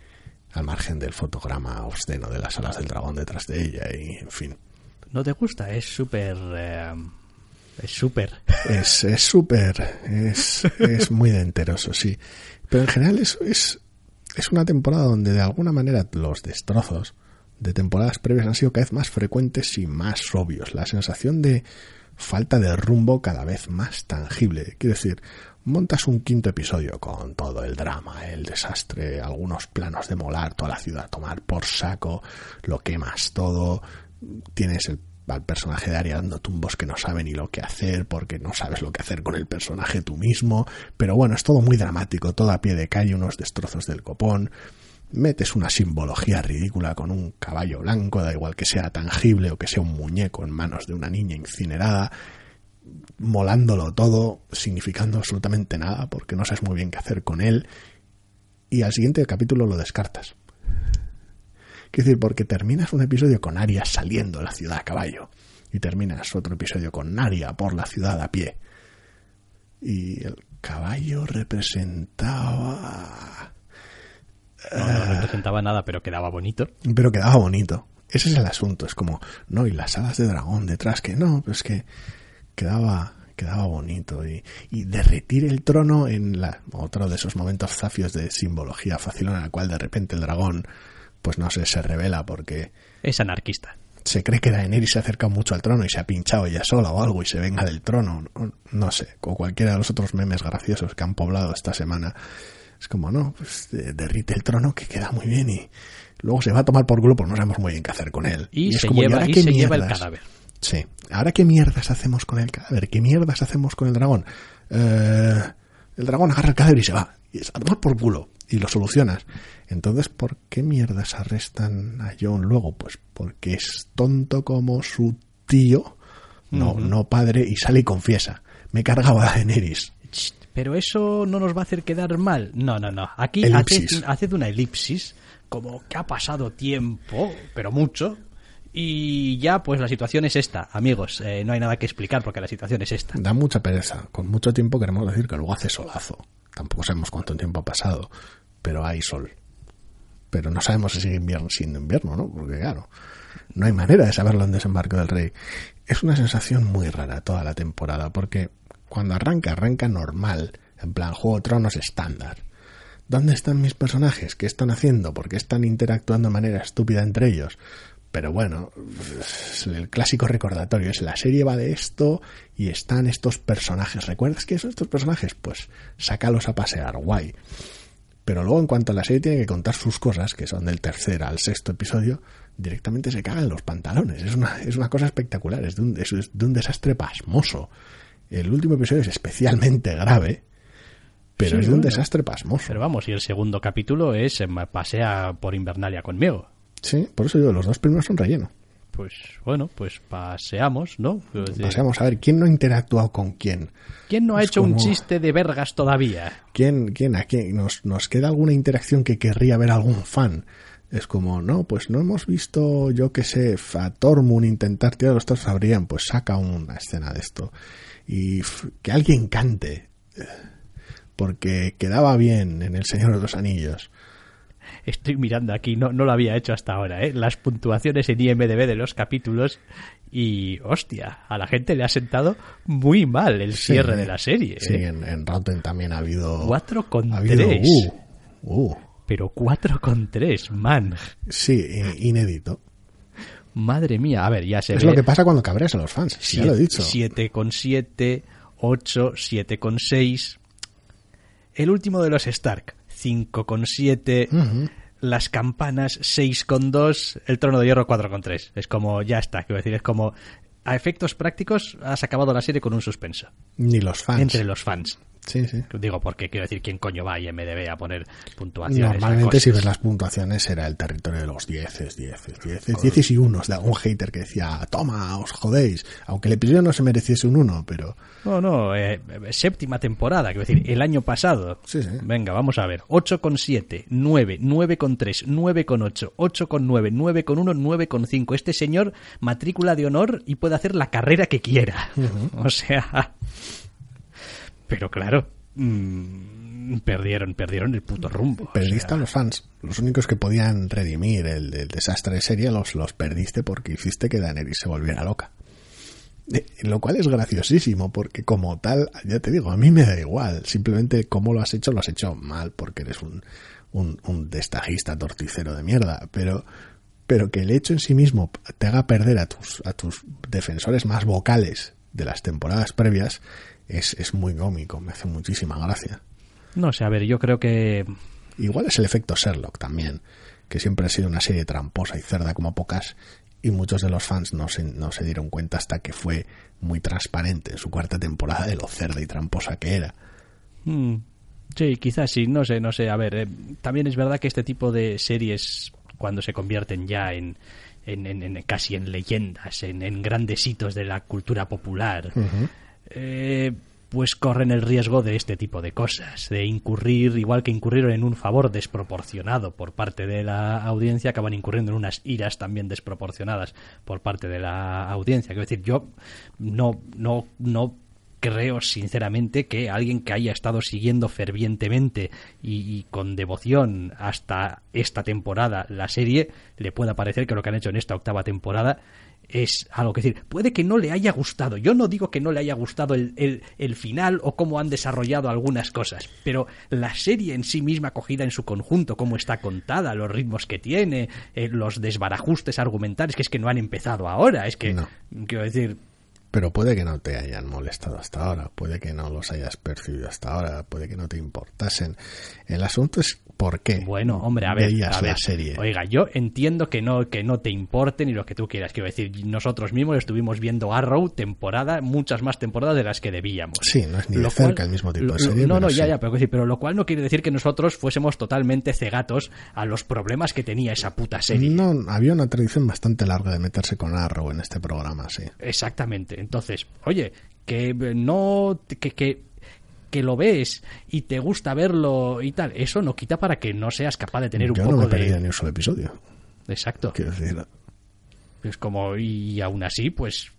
al margen del fotograma obsceno de las alas del dragón detrás de ella y, en fin. ¿No te gusta? Es súper... eh, es súper... Es es súper, es, es muy denteroso, sí. Pero en general es, es, es una temporada donde de alguna manera los destrozos de temporadas previas han sido cada vez más frecuentes y más obvios. La sensación de falta de rumbo cada vez más tangible. Quiero decir, montas un quinto episodio con todo el drama, el desastre, algunos planos de molar toda la ciudad, tomar por saco, lo quemas todo, tienes el, al personaje de Arya dando tumbos que no sabe ni lo que hacer porque no sabes lo que hacer con el personaje tú mismo, pero bueno, es todo muy dramático, todo a pie de calle, unos destrozos del copón, metes una simbología ridícula con un caballo blanco, da igual que sea tangible o que sea un muñeco en manos de una niña incinerada, molándolo todo, significando absolutamente nada, porque no sabes muy bien qué hacer con él, y al siguiente capítulo lo descartas. Quiero decir, porque terminas un episodio con Arya saliendo de la ciudad a caballo, y terminas otro episodio con Arya por la ciudad a pie. Y el caballo representaba... No, no representaba nada, pero quedaba bonito. Pero quedaba bonito. Ese es el asunto. Es como, no, y las alas de dragón detrás, que no, pues que quedaba, quedaba bonito. Y, y derretir el trono en la, otro de esos momentos zafios de simbología fácil en la cual de repente el dragón, pues no sé, se revela porque Es anarquista. se cree que Daenerys se ha acercado mucho al trono y se ha pinchado ella sola o algo y se venga del trono. No, no sé, o cualquiera de los otros memes graciosos que han poblado esta semana. Es como, no, pues derrite el trono que queda muy bien y luego se va a tomar por culo porque no sabemos muy bien qué hacer con él. Y, es se, como, lleva, ahora y qué se lleva el cadáver. Sí. ¿Ahora qué mierdas hacemos con el cadáver? ¿Qué mierdas hacemos con el dragón? Eh, el dragón agarra el cadáver y se va. Y es a tomar por culo. Y lo solucionas. Entonces, ¿por qué mierdas arrestan a John luego? Pues porque es tonto como su tío. No, no padre. Y sale y confiesa. Me cargaba a Daenerys. Ch, Pero eso no nos va a hacer quedar mal. No, no, no. Aquí haced una elipsis, como que ha pasado tiempo, pero mucho. Y ya, pues la situación es esta, amigos. eh, no hay nada que explicar porque la situación es esta. Da mucha pereza. Con mucho tiempo queremos decir que luego hace solazo. Tampoco sabemos cuánto tiempo ha pasado. Pero hay sol. Pero no sabemos si sigue invierno, siendo invierno, ¿no? Porque claro, no hay manera de saberlo en Desembarco del Rey. Es una sensación muy rara toda la temporada, porque cuando arranca, arranca normal, en plan Juego Tronos estándar. ¿Dónde están mis personajes? ¿Qué están haciendo? ¿Por qué están interactuando de manera estúpida entre ellos? Pero bueno, el clásico recordatorio es la serie va de esto y están estos personajes. ¿Recuerdas que son estos personajes? Pues sácalos a pasear, guay. Pero luego en cuanto la serie tiene que contar sus cosas, que son del tercer al sexto episodio, directamente se cagan los pantalones. Es una, es una cosa espectacular, es de, un, es de un desastre pasmoso. El último episodio es especialmente grave, pero Sí, es de un bueno. desastre pasmoso. Pero vamos, y el segundo capítulo es eh, pasea por Invernalia conmigo. Sí, por eso digo, los dos primeros son relleno. Pues bueno, pues paseamos, ¿no? Decir, Pasemos a ver quién no ha interactuado con quién. ¿Quién no ha Es hecho un chiste de vergas todavía? ¿Quién, quién, a quién? ¿Nos, ¿Nos queda alguna interacción que querría ver algún fan? Es como, no, pues no hemos visto, yo qué sé, a Tormund intentar tirar los Brienne, pues saca una escena de esto. Y que alguien cante, porque quedaba bien en El Señor de los Anillos. Estoy mirando aquí, no, no lo había hecho hasta ahora, ¿eh? Las puntuaciones en IMDB de los capítulos y, hostia, a la gente le ha sentado muy mal el Sí, cierre de la serie. Sí, ¿eh? en, en Rotten también ha habido... Cuatro con ha habido, tres. uh, uh, Pero 4 con 3, man. sí, inédito. Madre mía, a ver, ya se Es ve. lo que pasa cuando cabreas a los fans, ya lo he dicho. 7 con 7, 8, 7 con 6. El último de los Stark, 5 con 7. Ujú. Las campanas, 6 con 2. El trono de hierro, 4 con 3. Es como, ya está, quiero decir, es como. a efectos prácticos has acabado la serie con un suspenso. Ni los fans. Entre los fans. Sí, sí. Digo, porque quiero decir, ¿quién coño va a IMDB a poner puntuaciones? Normalmente, si ves las puntuaciones, era el territorio de los dieces, dieces, dieces, dieces y unos. De algún hater que decía, toma, os jodéis. Aunque el episodio no se mereciese un uno, pero. No, no, eh, séptima temporada, quiero decir, el año pasado. Sí, sí. Venga, vamos a ver. 8,7, 9, 9,3, 9,8, 8,9, 9,1, 9,5. Este señor matrícula de honor y puede hacer la carrera que quiera. O sea. Pero claro, mmm, perdieron, perdieron el puto rumbo. Perdiste o sea, a los fans. Los únicos que podían redimir el, el desastre de serie los, los perdiste porque hiciste que Daenerys se volviera loca. Eh, Lo cual es graciosísimo, porque como tal, ya te digo, a mí me da igual. Simplemente cómo lo has hecho, lo has hecho mal, porque eres un, un, un destajista torticero de mierda. Pero, pero que el hecho en sí mismo te haga perder a tus, a tus defensores más vocales de las temporadas previas es, es muy cómico, me hace muchísima gracia. No sé, a ver, yo creo que Igual es el efecto Sherlock también, que siempre ha sido una serie tramposa y cerda como pocas, y muchos de los fans no se, no se dieron cuenta hasta que fue muy transparente en su cuarta temporada de lo cerda y tramposa que era. Mm, sí, quizás sí, no sé, no sé. A ver, eh, también es verdad que este tipo de series, cuando se convierten ya en, en, en- en- casi en leyendas, en, en grandes hitos de la cultura popular, eh, pues corren el riesgo de este tipo de cosas, de incurrir, igual que incurrieron en un favor desproporcionado por parte de la audiencia, acaban incurriendo en unas iras también desproporcionadas por parte de la audiencia. Quiero decir, yo no, no, no creo sinceramente que alguien que haya estado siguiendo fervientemente y, y con devoción hasta esta temporada la serie le pueda parecer que lo que han hecho en esta octava temporada es algo que decir, puede que no le haya gustado. Yo no digo que no le haya gustado el, el- el final o cómo han desarrollado algunas cosas, pero la serie en sí misma cogida en su conjunto, cómo está contada, los ritmos que tiene, eh, los desbarajustes argumentales, que es que no han empezado ahora, es que, No. quiero decir, Pero puede que no te hayan molestado hasta ahora, puede que no los hayas percibido hasta ahora, puede que no te importasen. El asunto es por qué Bueno, hombre, a ver, veías a ver, la serie. Oiga, yo entiendo que no que no te importe ni lo que tú quieras. Quiero decir, nosotros mismos estuvimos viendo Arrow temporada, muchas más temporadas de las que debíamos. Sí, no es ni de cerca el mismo tipo lo- de serie. No, no, ya, sí. ya, pero, pero lo cual no quiere decir que nosotros fuésemos totalmente cegatos a los problemas que tenía esa puta serie. No, había una tradición bastante larga de meterse con Arrow en este programa, sí. Exactamente. Entonces, oye, que no que, que que lo ves y te gusta verlo y tal, eso no quita para que no seas capaz de tener un no poco me perdido de ni un solo episodio. Exacto. Quiero decir, Es como, y aún así, pues,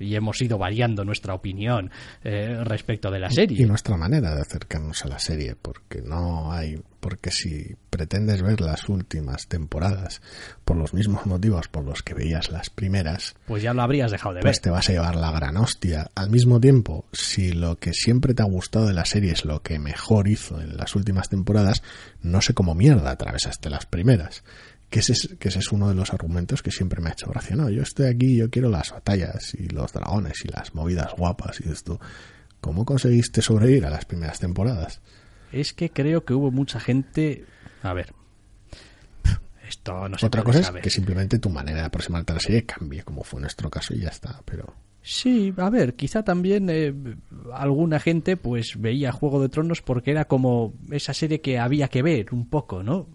y hemos ido variando nuestra opinión eh, respecto de la serie. y nuestra manera de acercarnos a la serie, porque no hay, porque si pretendes ver las últimas temporadas por los mismos motivos por los que veías las primeras, Pues ya lo habrías dejado de pues ver. te vas a llevar la gran hostia. Al mismo tiempo, si lo que siempre te ha gustado de la serie es lo que mejor hizo en las últimas temporadas, no sé cómo mierda atravesaste las primeras. Que ese, es, que ese es uno de los argumentos que siempre me ha hecho gracia. No, yo estoy aquí, yo quiero las batallas y los dragones y las movidas guapas y esto. ¿Cómo conseguiste sobrevivir a las primeras temporadas? Es que creo que hubo mucha gente. A ver. Esto no se Otra puede cosa es que simplemente tu manera de aproximarte a la serie cambie, como fue nuestro caso y ya está. Pero Sí, a ver, quizá también eh, alguna gente pues veía Juego de Tronos porque era como esa serie que había que ver un poco, ¿no?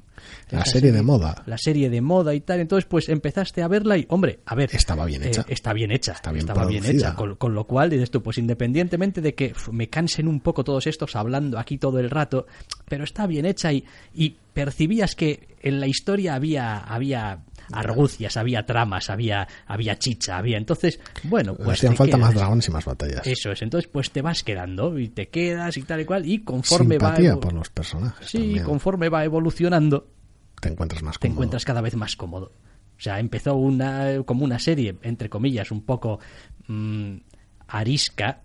La serie de moda La serie de moda y tal. Entonces, pues empezaste a verla y, hombre, a ver. Estaba bien hecha. eh, está bien hecha. Está bien estaba bien hecha. Con, con lo cual, dices tú, pues independientemente de que me cansen un poco todos estos hablando aquí todo el rato, pero está bien hecha y, y percibías que en la historia había, había argucias, había tramas, había, había chicha, había. Entonces, bueno, pues. hacían te falta más dragones y más batallas. Eso es, entonces pues te vas quedando y te quedas y tal y cual, y conforme va. Simpatía evo- por los personajes. Sí, también. conforme va evolucionando, te encuentras más te cómodo. encuentras cada vez más cómodo. O sea, empezó una como una serie, entre comillas, un poco mm, arisca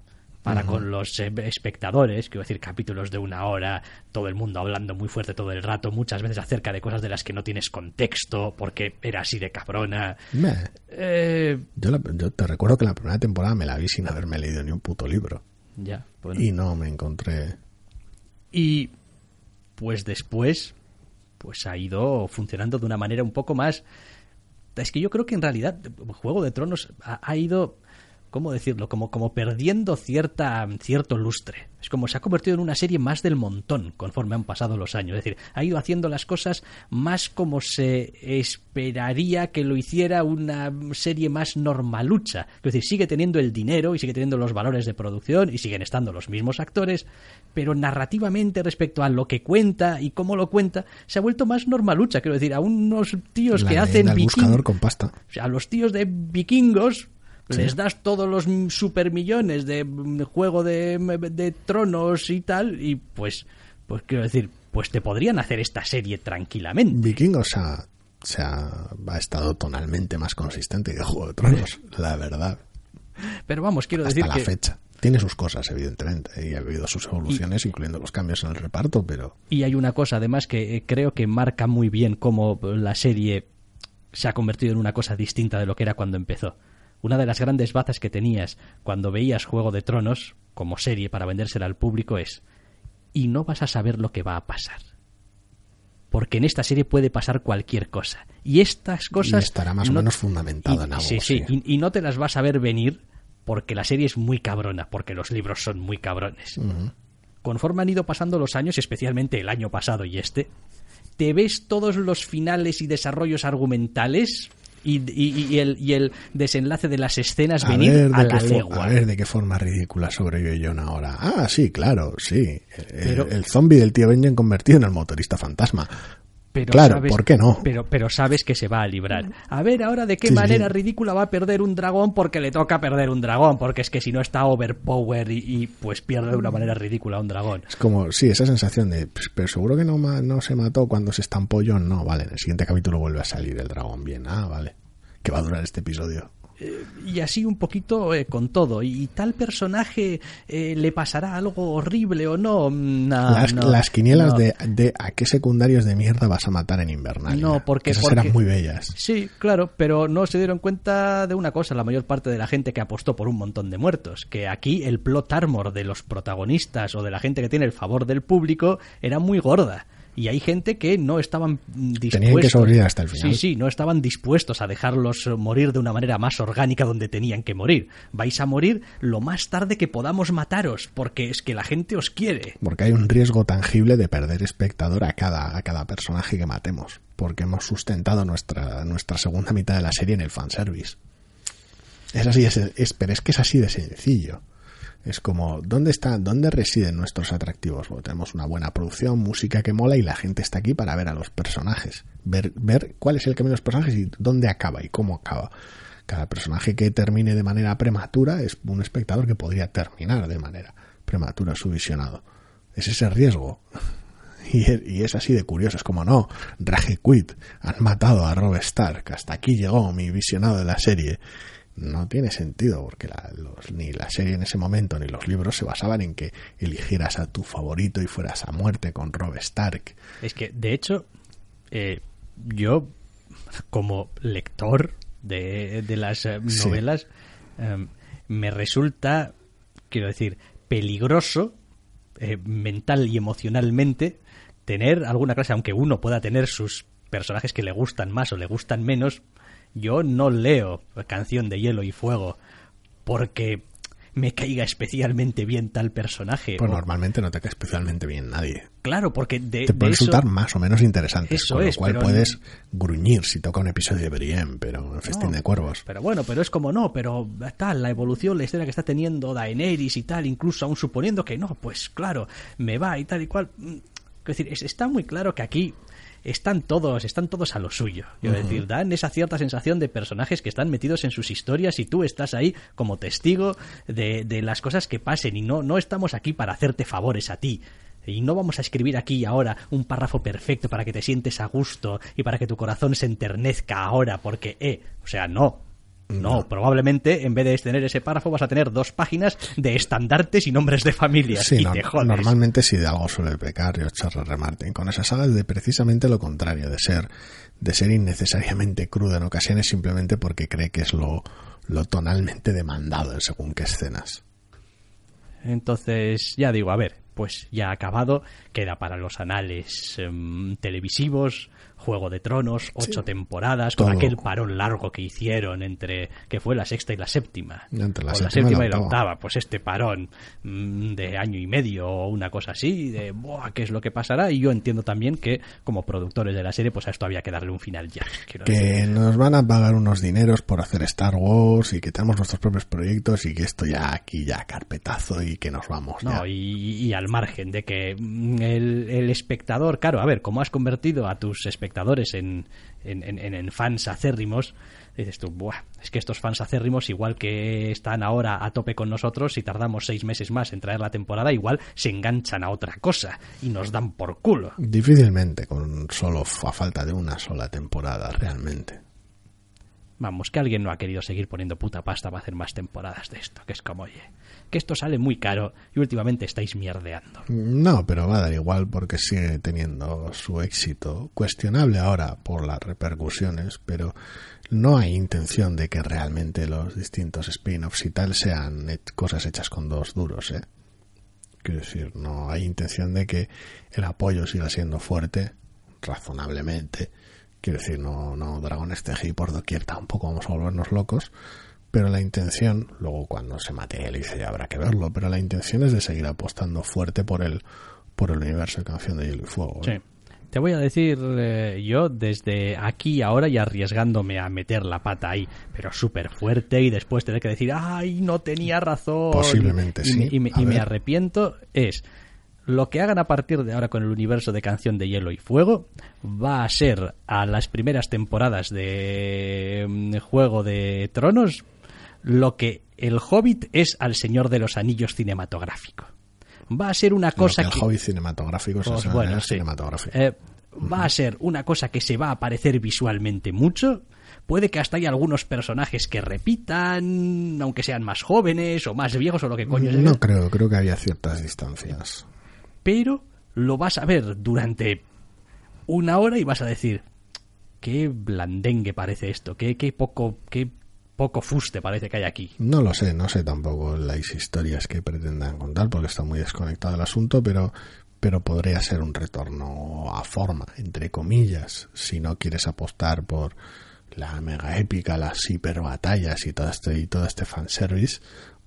para con los eh, espectadores, quiero decir, capítulos de una hora, todo el mundo hablando muy fuerte todo el rato, muchas veces acerca de cosas de las que no tienes contexto, porque era así de cabrona. Eh, Yo, la- yo te recuerdo que la primera temporada me la vi sin haberme leído ni un puto libro. ya, bueno. Y no me encontré. Y pues después, pues ha ido funcionando de una manera un poco más... Es que yo creo que en realidad Juego de Tronos ha, ha ido ¿cómo decirlo? Como, como perdiendo cierta, cierto lustre. Es como se ha convertido en una serie más del montón conforme han pasado los años. Es decir, ha ido haciendo las cosas más como se esperaría que lo hiciera una serie más normalucha. Es decir, sigue teniendo el dinero y sigue teniendo los valores de producción y siguen estando los mismos actores, pero narrativamente respecto a lo que cuenta y cómo lo cuenta, se ha vuelto más normalucha. Quiero decir, a unos tíos La que hacen buscador con pasta. o sea, a los tíos de vikingos les das todos los supermillones de juego de, de tronos y tal, y pues, pues quiero decir, pues te podrían hacer esta serie tranquilamente. Vikingos ha, se ha, ha estado tonalmente más consistente que Juego de Tronos, la verdad, Pero vamos, quiero hasta decir la que... fecha. Tiene sus cosas, evidentemente, y ha habido sus evoluciones, incluyendo los cambios en el reparto, pero Y hay una cosa además que eh, creo que marca muy bien cómo la serie se ha convertido en una cosa distinta de lo que era cuando empezó. Una de las grandes bazas que tenías cuando veías Juego de Tronos como serie para vendérsela al público es y no vas a saber lo que va a pasar. Porque en esta serie puede pasar cualquier cosa. Y estas cosas... y estará más o no- menos fundamentado y- en algo. Sí, sí, y, y no te las vas a ver venir porque la serie es muy cabrona, porque los libros son muy cabrones. Conforme han ido pasando los años, especialmente el año pasado y este, te ves todos los finales y desarrollos argumentales y, y- y el, y el desenlace de las escenas A venir ver, a la legua. a ver de qué forma ridícula sobrevive John ahora. Ah, sí, claro, sí. El, Pero- el zombie del tío Benjen convertido en el motorista fantasma. Pero claro, sabes- ¿por qué no? Pero, pero sabes que se va a librar. A ver ahora de qué Sí, sí. manera ridícula va a perder un dragón porque le toca perder un dragón, porque es que si no está overpower y, y, pues pierde de una manera ridícula a un dragón. Es como, sí, esa sensación de, "Pues, pero seguro que no, no se mató cuando se estampó John. No, vale, en el siguiente capítulo vuelve a salir el dragón bien. Ah, vale. Que va a durar este episodio. Y así un poquito eh, con todo. Y, tal personaje eh, le pasará algo horrible o no. Mm, no, las, no, las quinielas no. de, de a qué secundarios de mierda vas a matar en Invernalia. No, porque- Esas porque- eran muy bellas. Sí, claro, pero no se dieron cuenta de una cosa, la mayor parte de la gente que apostó por un montón de muertos, que aquí el plot armor de los protagonistas o de la gente que tiene el favor del público era muy gorda. Y hay gente que no estaban dispuestos. Tenían que sobrevivir hasta el final. Sí, sí, no estaban dispuestos a dejarlos morir de una manera más orgánica donde tenían que morir. Vais a morir lo más tarde que podamos mataros, porque es que la gente os quiere. Porque hay un riesgo tangible de perder espectador a cada, a cada personaje que matemos. Porque hemos sustentado nuestra, nuestra segunda mitad de la serie en el fanservice. Es así, es, es- pero es que es así de sencillo. Es como, ¿dónde está, dónde residen nuestros atractivos? Tenemos una buena producción, música que mola y la gente está aquí para ver a los personajes. Ver, ver cuál es el camino de los personajes y dónde acaba y cómo acaba. Cada personaje que termine de manera prematura es un espectador que podría terminar de manera prematura su visionado. Es ese riesgo. Y es, y es así de curioso, es como no, Rage Quit, han matado a Rob Stark, hasta aquí llegó mi visionado de la serie. No tiene sentido, porque la- los- ni la serie en ese momento ni los libros se basaban en que eligieras a tu favorito y fueras a muerte con Rob Stark. Es que, de hecho, eh, yo, como lector de, de las eh, Sí. novelas, eh, me resulta, quiero decir, peligroso eh, mental y emocionalmente tener alguna clase, aunque uno pueda tener sus personajes que le gustan más o le gustan menos, yo no leo Canción de Hielo y Fuego porque me caiga especialmente bien tal personaje. Pues o- normalmente no te cae especialmente bien nadie. Claro, porque de, Te de puede eso- resultar más o menos interesantes, Eso con lo es, cual pero puedes gruñir si toca un episodio de Brienne, pero en Festín No, de Cuervos. Pero bueno, pero es como no, pero tal, la evolución, la historia que está teniendo Daenerys y tal, incluso aún suponiendo que no, pues claro, me va y tal y cual. Es decir, es- está muy claro que aquí están todos, están todos a lo suyo. Decir, dan esa cierta sensación de personajes que están metidos en sus historias y tú estás ahí como testigo de, de las cosas que pasen y no, no estamos aquí para hacerte favores a ti. Y no vamos a escribir aquí ahora un párrafo perfecto para que te sientes a gusto y para que tu corazón se enternezca ahora, porque, eh, o sea, no. No, probablemente en vez de tener ese párrafo vas a tener dos páginas de estandartes y nombres de familias. Sí, y no- te jodes. normalmente si de algo suele pecar George. Martin. Con esa saga es de precisamente lo contrario, de ser, de ser innecesariamente crudo en ocasiones simplemente porque cree que es lo, lo tonalmente demandado en según qué escenas. Entonces, ya digo, a ver, pues ya acabado, queda para los anales em, televisivos Juego de Tronos, ocho temporadas, Todo. con aquel parón largo que hicieron entre, que fue la sexta y la séptima. Entre la o séptima la séptima y y la octava. pues este parón mm, de año y medio o una cosa así, de "Buah, qué es lo que pasará, y yo entiendo también que como productores de la serie, pues a esto había que darle un final ya. decir. que nos van a pagar unos dineros por hacer Star Wars y que tenemos nuestros propios proyectos y que esto ya aquí ya carpetazo y que nos vamos ya. No, y, y al margen de que mm, el, el espectador, claro, a ver, como has convertido a tus espectadores en, en, en- en- en fans acérrimos, dices tú, Buah, es que estos fans acérrimos, igual que están ahora a tope con nosotros, si tardamos seis meses más en traer la temporada, igual se enganchan a otra cosa y nos dan por culo. Difícilmente con solo a falta de una sola temporada realmente. Vamos, que alguien no ha querido seguir poniendo puta pasta para hacer más temporadas de esto, que es como, oye, que esto sale muy caro y últimamente estáis mierdeando. No, pero va a dar igual porque sigue teniendo su éxito, cuestionable ahora por las repercusiones, pero no hay intención de que realmente los distintos spin-offs y tal sean cosas hechas con dos duros, ¿eh? Quiero decir, no hay intención de que el apoyo siga siendo fuerte, razonablemente. Quiero decir, no, no Dragones TGI por doquier tampoco vamos a volvernos locos, pero la intención, luego cuando se materialice ya habrá que verlo, pero la intención es de seguir apostando fuerte por el, por el universo de Canción de Hielo y Fuego. ¿eh? Sí. Te voy a decir eh, yo desde aquí ahora y arriesgándome a meter la pata ahí, pero súper fuerte y después tener que decir, ay, no tenía razón. Posiblemente y, sí. Y me, y arrepiento es lo que hagan a partir de ahora con el universo de Canción de Hielo y Fuego va a ser a las primeras temporadas de mm, Juego de Tronos lo que el Hobbit es al Señor de los Anillos cinematográfico. Va a ser una Lo cosa que el que hobby cinematográfico se pues de bueno, manera sí. cinematográfica. Eh, va a ser una cosa que se va a parecer visualmente mucho. Puede que hasta haya algunos personajes que repitan, aunque sean más jóvenes o más viejos o lo que coño sea. no creo, creo que había ciertas distancias. Pero lo vas a ver durante una hora y vas a decir, qué blandengue parece esto, qué, qué poco, qué poco fuste parece que hay aquí. No lo sé, no sé tampoco las historias que pretendan contar porque está muy desconectado el asunto, pero pero podría ser un retorno a forma, entre comillas, si no quieres apostar por la mega épica, las hiper batallas y todo este y todo este fanservice,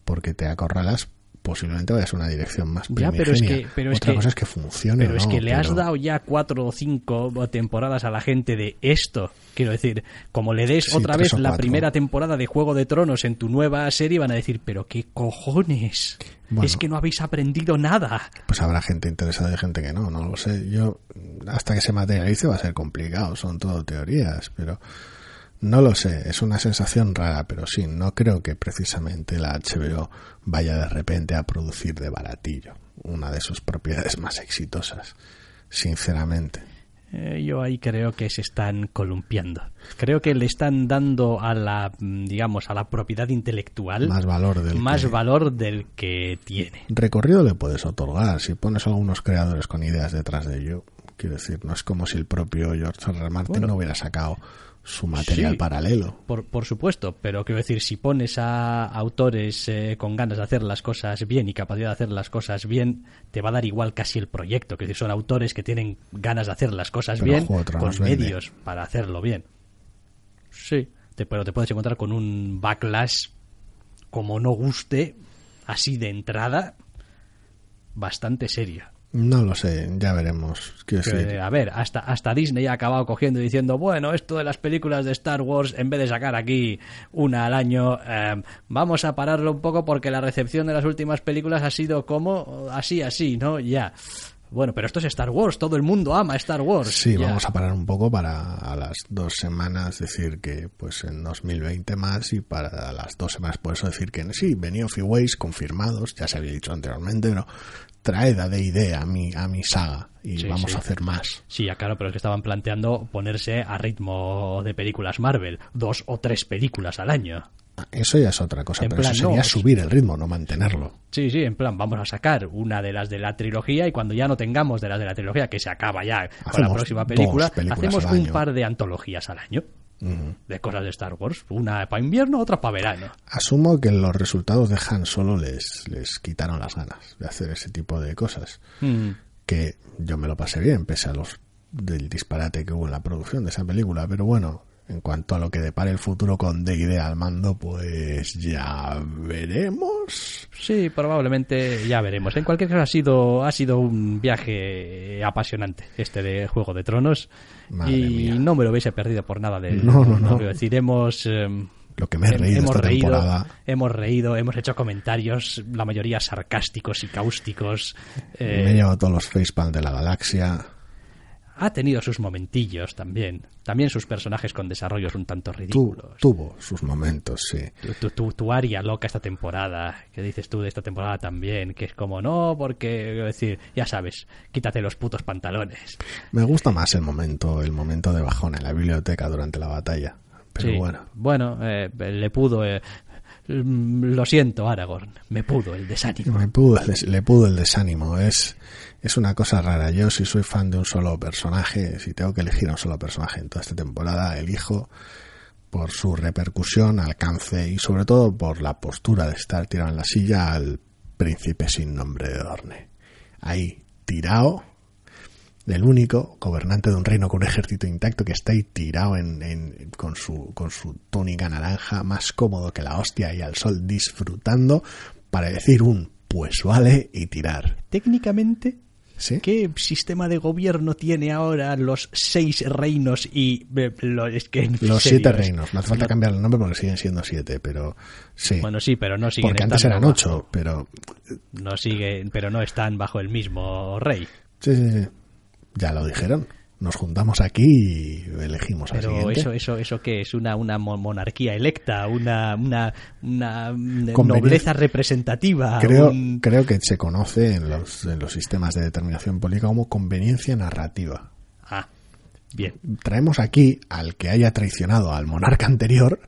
porque te acorralas, posiblemente vayas a una dirección más Ya, pero es que- pero es Otra que- cosa es que funcione Pero es que le has dado ya cuatro o cinco temporadas a la gente de esto. Quiero decir, como le des Sí, otra vez la primera temporada de Juego de Tronos en tu nueva serie, van a decir, pero qué cojones. Bueno. Es que no habéis aprendido nada. pues habrá gente interesada y gente que no, no lo sé. Yo, hasta que se materialice va a ser complicado, son todo teorías, pero no lo sé, es una sensación rara, pero sí, no creo que precisamente la HBO vaya de repente a producir de baratillo una de sus propiedades más exitosas, sinceramente. Eh, yo ahí creo que se están columpiando. Creo que le están dando a la, mm, digamos, a la propiedad intelectual Más valor del más que- valor del que tiene. Recorrido le puedes otorgar si pones a algunos creadores con ideas detrás de ello. Quiero decir, no es como si el propio George R. R. Martin Bueno. no hubiera sacado su material Sí. paralelo. Por, por supuesto, pero quiero decir, si pones a autores eh, con ganas de hacer las cosas bien y capacidad de hacer las cosas bien, te va a dar igual casi el proyecto. Que son autores que tienen ganas de hacer las cosas Pero bien con medios para hacerlo bien. Sí, te, pero te puedes encontrar con un backlash como no guste, así de entrada, bastante serio. No lo sé, ya veremos. Que, a ver, hasta, hasta Disney ha acabado cogiendo y diciendo, bueno, esto de las películas de Star Wars, en vez de sacar aquí una al año, eh, vamos a pararlo un poco porque la recepción de las últimas películas ha sido como así, así, ¿no? Ya. Bueno, pero esto es Star Wars, todo el mundo ama Star Wars. Sí, Ya. vamos a parar un poco para a las dos semanas decir que pues en 2020 más y para las dos semanas por eso decir que sí, venía of Ways confirmados, ya se había dicho anteriormente, pero traed a D&D a mi, a mi saga y Sí, vamos sí. a hacer más. Sí, ya claro, pero es que estaban planteando ponerse a ritmo de películas Marvel, dos o tres películas al año. Ah, Eso ya es otra cosa, En pero plan, eso sería no, subir el ritmo, no mantenerlo. Sí, sí, en plan, vamos a sacar una de las de la trilogía y cuando ya no tengamos de las de la trilogía, que se acaba ya con la próxima película, hacemos un año. par de antologías al año De cosas de Star Wars. Una para invierno, otra para verano. Asumo que los resultados de Han Solo les, les quitaron las ganas de hacer ese tipo de cosas. Mm. que yo me lo pasé bien, pese a los del disparate que hubo en la producción de esa película, pero bueno, en cuanto a lo que depare el futuro con D&D al mando, pues ya veremos. Sí, probablemente ya veremos. En cualquier caso ha sido ha sido un viaje apasionante este de Juego de Tronos Madre y mía. no me lo hubiese perdido por nada de No, no, no. Decir, hemos em, Lo que me he reído hemos esta reído, temporada. hemos reído, hemos hecho comentarios, la mayoría sarcásticos y cáusticos. eh, Me he llevado todos los facepalm de la galaxia. Ha tenido sus momentillos también. También sus personajes con desarrollos un tanto Tu- ridículos. tuvo sus momentos, sí. Tu, tu, tu, tu aria loca esta temporada, que dices tú de esta temporada también, que es como no, porque, decir, ya sabes, quítate los putos pantalones. Me gusta más el momento, el momento de bajón en la biblioteca durante la batalla. Pero Sí, bueno, bueno, eh, le pudo, eh, mm, lo siento, Aragorn, me pudo el desánimo. me pudo le pudo el desánimo. Es, es una cosa rara. Yo, si soy fan de un solo personaje, si tengo que elegir a un solo personaje en toda esta temporada, elijo por su repercusión, alcance y sobre todo por la postura de estar tirado en la silla al príncipe sin nombre de Dorne. Ahí, tirado, el único gobernante de un reino con un ejército intacto que está ahí tirado en, en- con, su, con su túnica naranja, más cómodo que la hostia y al sol disfrutando para decir un pues vale y tirar. Técnicamente, ¿Sí? ¿qué sistema de gobierno tiene ahora los seis reinos y eh, lo- es que Los serio, siete reinos. No hace falta cambiar el nombre porque siguen siendo siete, pero sí. Bueno, sí, pero no siguen porque antes eran bajo- ocho, pero No siguen, pero no están bajo el mismo rey. sí, sí, sí. Ya lo dijeron. Nos juntamos aquí y elegimos al Pero siguiente. eso, eso, eso qué es una, una mo- monarquía electa, una, una, una nobleza representativa. Creo, un- creo que se conoce en los, en los sistemas de determinación política como conveniencia narrativa. Ah, bien. Traemos aquí al que haya traicionado al monarca anterior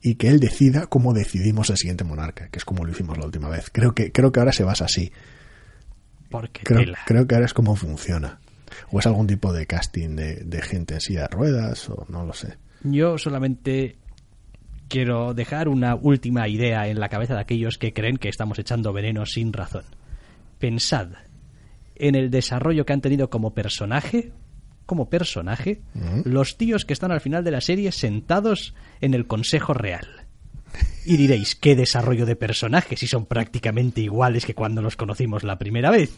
y que él decida cómo decidimos el siguiente monarca, que es como lo hicimos la última vez. Creo que, creo que ahora se basa así. Porque Creo, tela. creo que ahora es como funciona. O es algún tipo de casting de, de gente en silla de ruedas, o no lo sé. Yo solamente quiero dejar una última idea en la cabeza de aquellos que creen que estamos echando veneno sin razón. Pensad en el desarrollo que han tenido como personaje, como personaje, los tíos que están al final de la serie sentados en el Consejo Real. Y diréis, ¿qué desarrollo de personaje si son prácticamente iguales que cuando los conocimos la primera vez?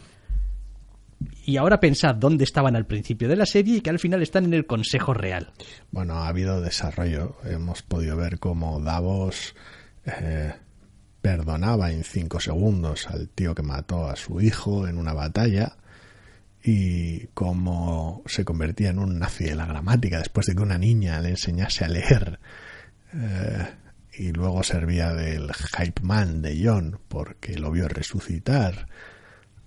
Y ahora pensad dónde estaban al principio de la serie y que al final están en el Consejo Real. Bueno, ha habido desarrollo. Hemos podido ver cómo Davos eh, perdonaba en cinco segundos al tío que mató a su hijo en una batalla y cómo se convertía en un nazi de la gramática después de que una niña le enseñase a leer eh, y luego servía del hype man de John porque lo vio resucitar.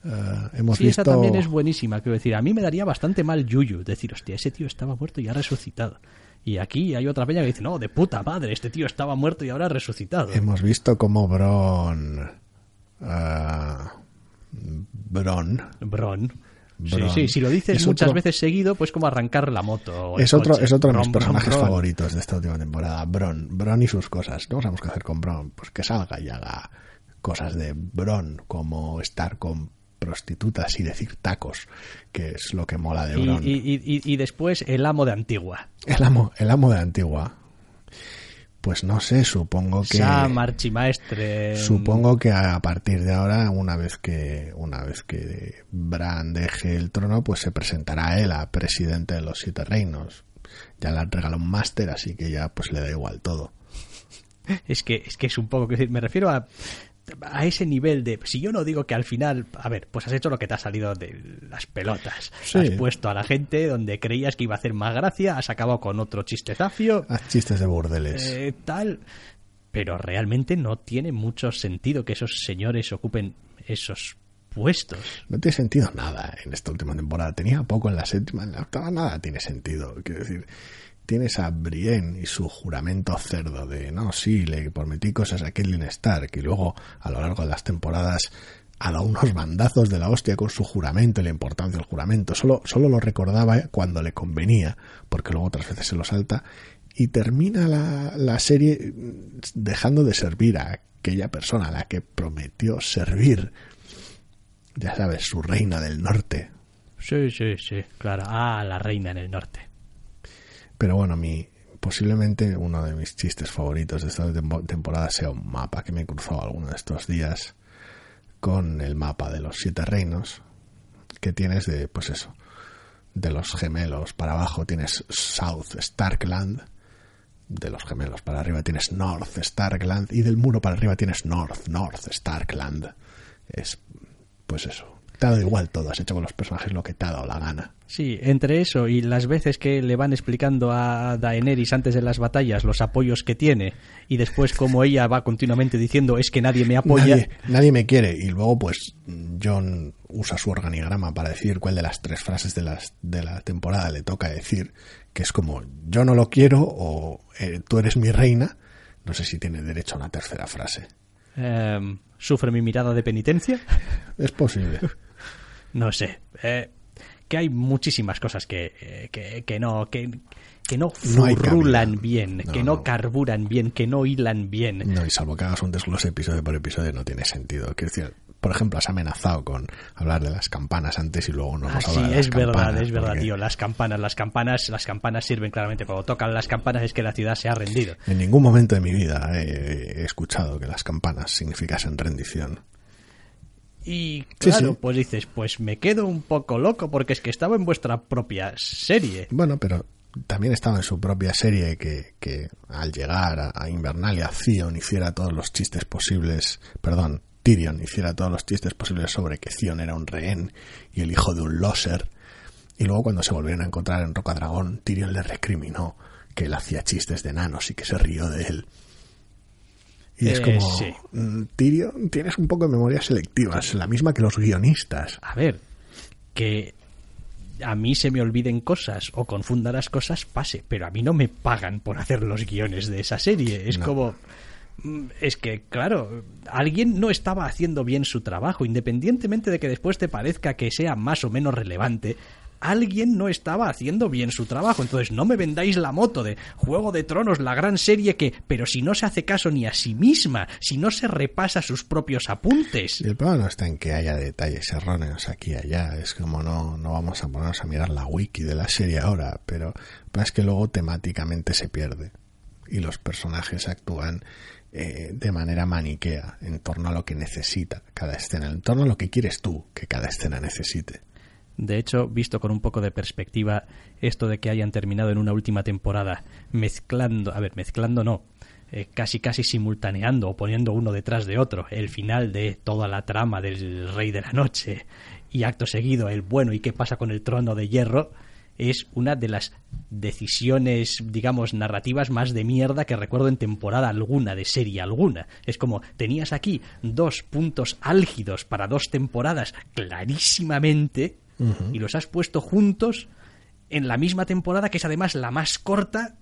Eh, hemos Sí, visto esa también es buenísima. Quiero decir, a mí me daría bastante mal yuyu decir, hostia, ese tío estaba muerto y ha resucitado. Y aquí hay otra peña que dice, no, de puta madre, este tío estaba muerto y ahora ha resucitado. Hemos visto cómo Bron. ah, Bron. Bron. Sí, Bron. sí, si lo dices Es muchas otro- veces seguido, pues como arrancar la moto. o Es otro, coche. es otro de mis Bron, personajes Bron. favoritos de esta última temporada. Bron. Bron y sus cosas. No sabemos qué hacer con Bron. Pues que salga y haga cosas de Bron, como estar con prostitutas y decir tacos, que es lo que mola de Y, Bron. y- y- y después el amo de Antigua. El amo, el amo de Antigua. Pues no sé, supongo que. Sam, archimaestre. Supongo que a partir de ahora, una vez que una vez que Bran deje el trono, pues se presentará él a presidente de los siete reinos. Ya le han regalado un máster, así que ya pues le da igual todo. Es que, es que es un poco, decir, me refiero a, a ese nivel de, si yo no digo que al final, a ver, pues has hecho lo que te ha salido de las pelotas. Sí. Has puesto a la gente donde creías que iba a hacer más gracia, has acabado con otro chistezafio, Haz chistes de burdeles. eh, tal. Pero realmente no tiene mucho sentido que esos señores ocupen esos puestos. No tiene sentido nada en esta última temporada. Tenía poco en la séptima, en la octava nada tiene sentido. Quiero decir, tienes a Brienne y su juramento cerdo de no, sí, le prometí cosas a Catelyn Stark y luego a lo largo de las temporadas ha unos bandazos de la hostia con su juramento y la importancia del juramento. Solo, solo lo recordaba cuando le convenía, porque luego otras veces se lo salta. Y termina la, la serie dejando de servir a aquella persona a la que prometió servir ya sabes, su reina del norte, Sí, sí, sí, claro. Ah, la reina en el norte. Pero bueno, mi posiblemente uno de mis chistes favoritos de esta tempo- temporada sea un mapa que me cruzó alguno de estos días con el mapa de los siete reinos que tienes de, pues eso, de los gemelos para abajo tienes South Starkland, de los gemelos para arriba tienes North Starkland y del muro para arriba tienes North, North Starkland. Es, pues eso, te ha dado igual todo, has hecho con los personajes lo que te ha dado la gana. Sí, entre eso y las veces que le van explicando a Daenerys antes de las batallas los apoyos que tiene y después como ella va continuamente diciendo es que nadie me apoya. Nadie, nadie me quiere. Y luego, pues, John usa su organigrama para decir cuál de las tres frases de, las, de la temporada le toca decir, que es como, yo no lo quiero o eh, tú eres mi reina. No sé si tiene derecho a una tercera frase. Em, ¿Sufre mi mirada de penitencia? Es posible. No sé. eh, que hay muchísimas cosas que, eh, que, que no que, que no furrulan bien, No, que no, no. carburan bien, que no hilan bien. No, y salvo que hagas un desglose episodio por episodio, no tiene sentido. Quiero decir, por ejemplo, has amenazado con hablar de las campanas antes y luego no Ah, hemos sí, hablado de las es verdad, es verdad, porque tío. Las campanas, las campanas, las campanas sirven claramente. Cuando tocan las campanas es que la ciudad se ha rendido. En ningún momento de mi vida he escuchado que las campanas significasen rendición. Y Sí, claro, sí. pues dices, pues me quedo un poco loco porque es que estaba en vuestra propia serie. Bueno, pero también estaba en su propia serie que, que al llegar a, a Invernalia, Theon hiciera todos los chistes posibles, perdón, Tyrion hiciera todos los chistes posibles sobre que Theon era un rehén y el hijo de un loser. Y luego cuando se volvieron a encontrar en Roca Dragón, Tyrion le recriminó que él hacía chistes de enanos y que se rió de él. Y es Eh, como, sí. mm, Tyrion, tienes un poco de memoria selectiva, es la misma que los guionistas. A ver, que a mí se me olviden cosas o confundan las cosas, pase, pero a mí no me pagan por hacer los guiones de esa serie. Es No. como... mm, Es que, claro, alguien no estaba haciendo bien su trabajo, independientemente de que después te parezca que sea más o menos relevante. Alguien no estaba haciendo bien su trabajo. Entonces, no me vendáis la moto de Juego de Tronos, la gran serie que, pero si no se hace caso ni a sí misma, si no se repasa sus propios apuntes. El problema no está en que haya detalles erróneos aquí y allá. Es como no, no vamos a ponernos a mirar la wiki de la serie ahora, pero pero es que luego temáticamente se pierde. Y los personajes actúan eh, de manera maniquea en torno a lo que necesita cada escena, en torno a lo que quieres tú que cada escena necesite. De hecho, visto con un poco de perspectiva, esto de que hayan terminado en una última temporada mezclando, a ver, mezclando no, eh, casi casi simultaneando o poniendo uno detrás de otro el final de toda la trama del Rey de la Noche y acto seguido el bueno y qué pasa con el trono de hierro, es una de las decisiones, digamos, narrativas más de mierda que recuerdo en temporada alguna, de serie alguna. Es como, tenías aquí dos puntos álgidos para dos temporadas clarísimamente y los has puesto juntos en la misma temporada, que es además la más corta,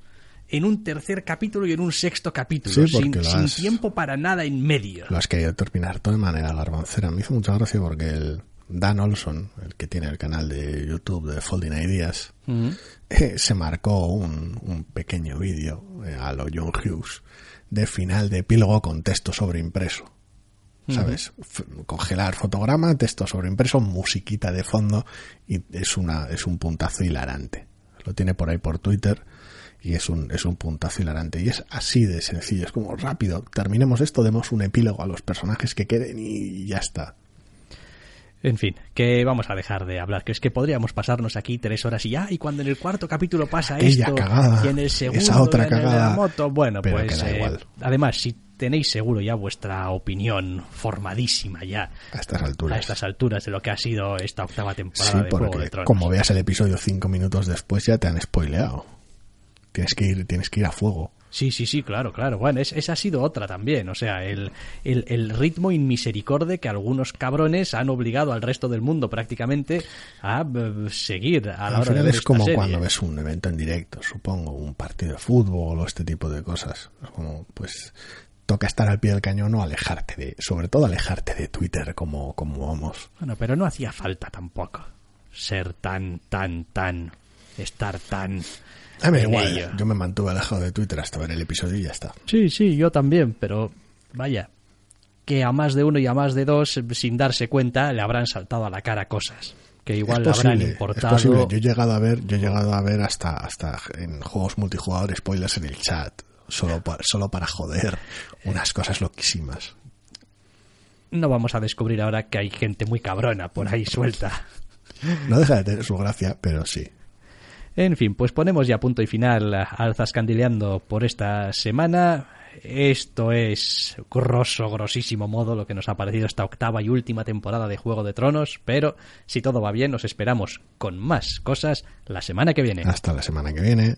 en un tercer capítulo y en un sexto capítulo, Sí, sin, tiempo para nada en medio. Lo has querido terminar todo de manera garbancera. Me hizo mucha gracia porque el Dan Olson, el que tiene el canal de YouTube de Folding Ideas, eh, se marcó un, un pequeño vídeo eh, a lo John Hughes de final de epílogo con texto sobreimpreso. ¿Sabes? Congelar fotograma, texto sobreimpreso, musiquita de fondo y es una es un puntazo hilarante. Lo tiene por ahí por Twitter y es un es un puntazo hilarante y es así de sencillo, es como rápido, terminemos esto, demos un epílogo a los personajes que queden y ya está. En fin, que vamos a dejar de hablar, que es que podríamos pasarnos aquí tres horas y ya, y cuando en el cuarto capítulo pasa Aquella esto, cagada, y en el segundo esa otra en de la cagada, moto, bueno, pero pues eh, igual. además, si tenéis seguro ya vuestra opinión formadísima ya A estas alturas. a estas alturas de lo que ha sido esta octava temporada Sí, de Juego de porque Tronos. como veas el episodio cinco minutos después ya te han spoileado. Tienes que ir, tienes que ir a fuego. Sí, sí, sí, claro, claro. Bueno, es- esa ha sido otra también. O sea, el, el, el ritmo inmisericorde que algunos cabrones han obligado al resto del mundo prácticamente a eh, seguir a la Al hora de final ver es como serie. cuando ves un evento en directo, supongo, un partido de fútbol o este tipo de cosas. Es como, pues, toca estar al pie del cañón o alejarte de, sobre todo alejarte de Twitter como, como vamos. Bueno, pero no hacía falta tampoco ser tan, tan, tan, estar tan... A mí igual, ello. yo me mantuve alejado de Twitter hasta ver el episodio y ya está. Sí, sí, yo también, pero vaya, que a más de uno y a más de dos, sin darse cuenta, le habrán saltado a la cara cosas que igual es posible, habrán importado. Es posible. Yo he llegado a ver, yo he llegado a ver hasta, hasta en juegos multijugador spoilers en el chat. Solo para, solo para joder unas cosas loquísimas. No vamos a descubrir ahora que hay gente muy cabrona por ahí suelta. No deja de tener su gracia, pero sí. En fin, pues ponemos ya punto y final al Zascandileando por esta semana. Esto es grosso, grosísimo modo lo que nos ha parecido esta octava y última temporada de Juego de Tronos, pero si todo va bien, nos esperamos con más cosas la semana que viene. Hasta la semana que viene.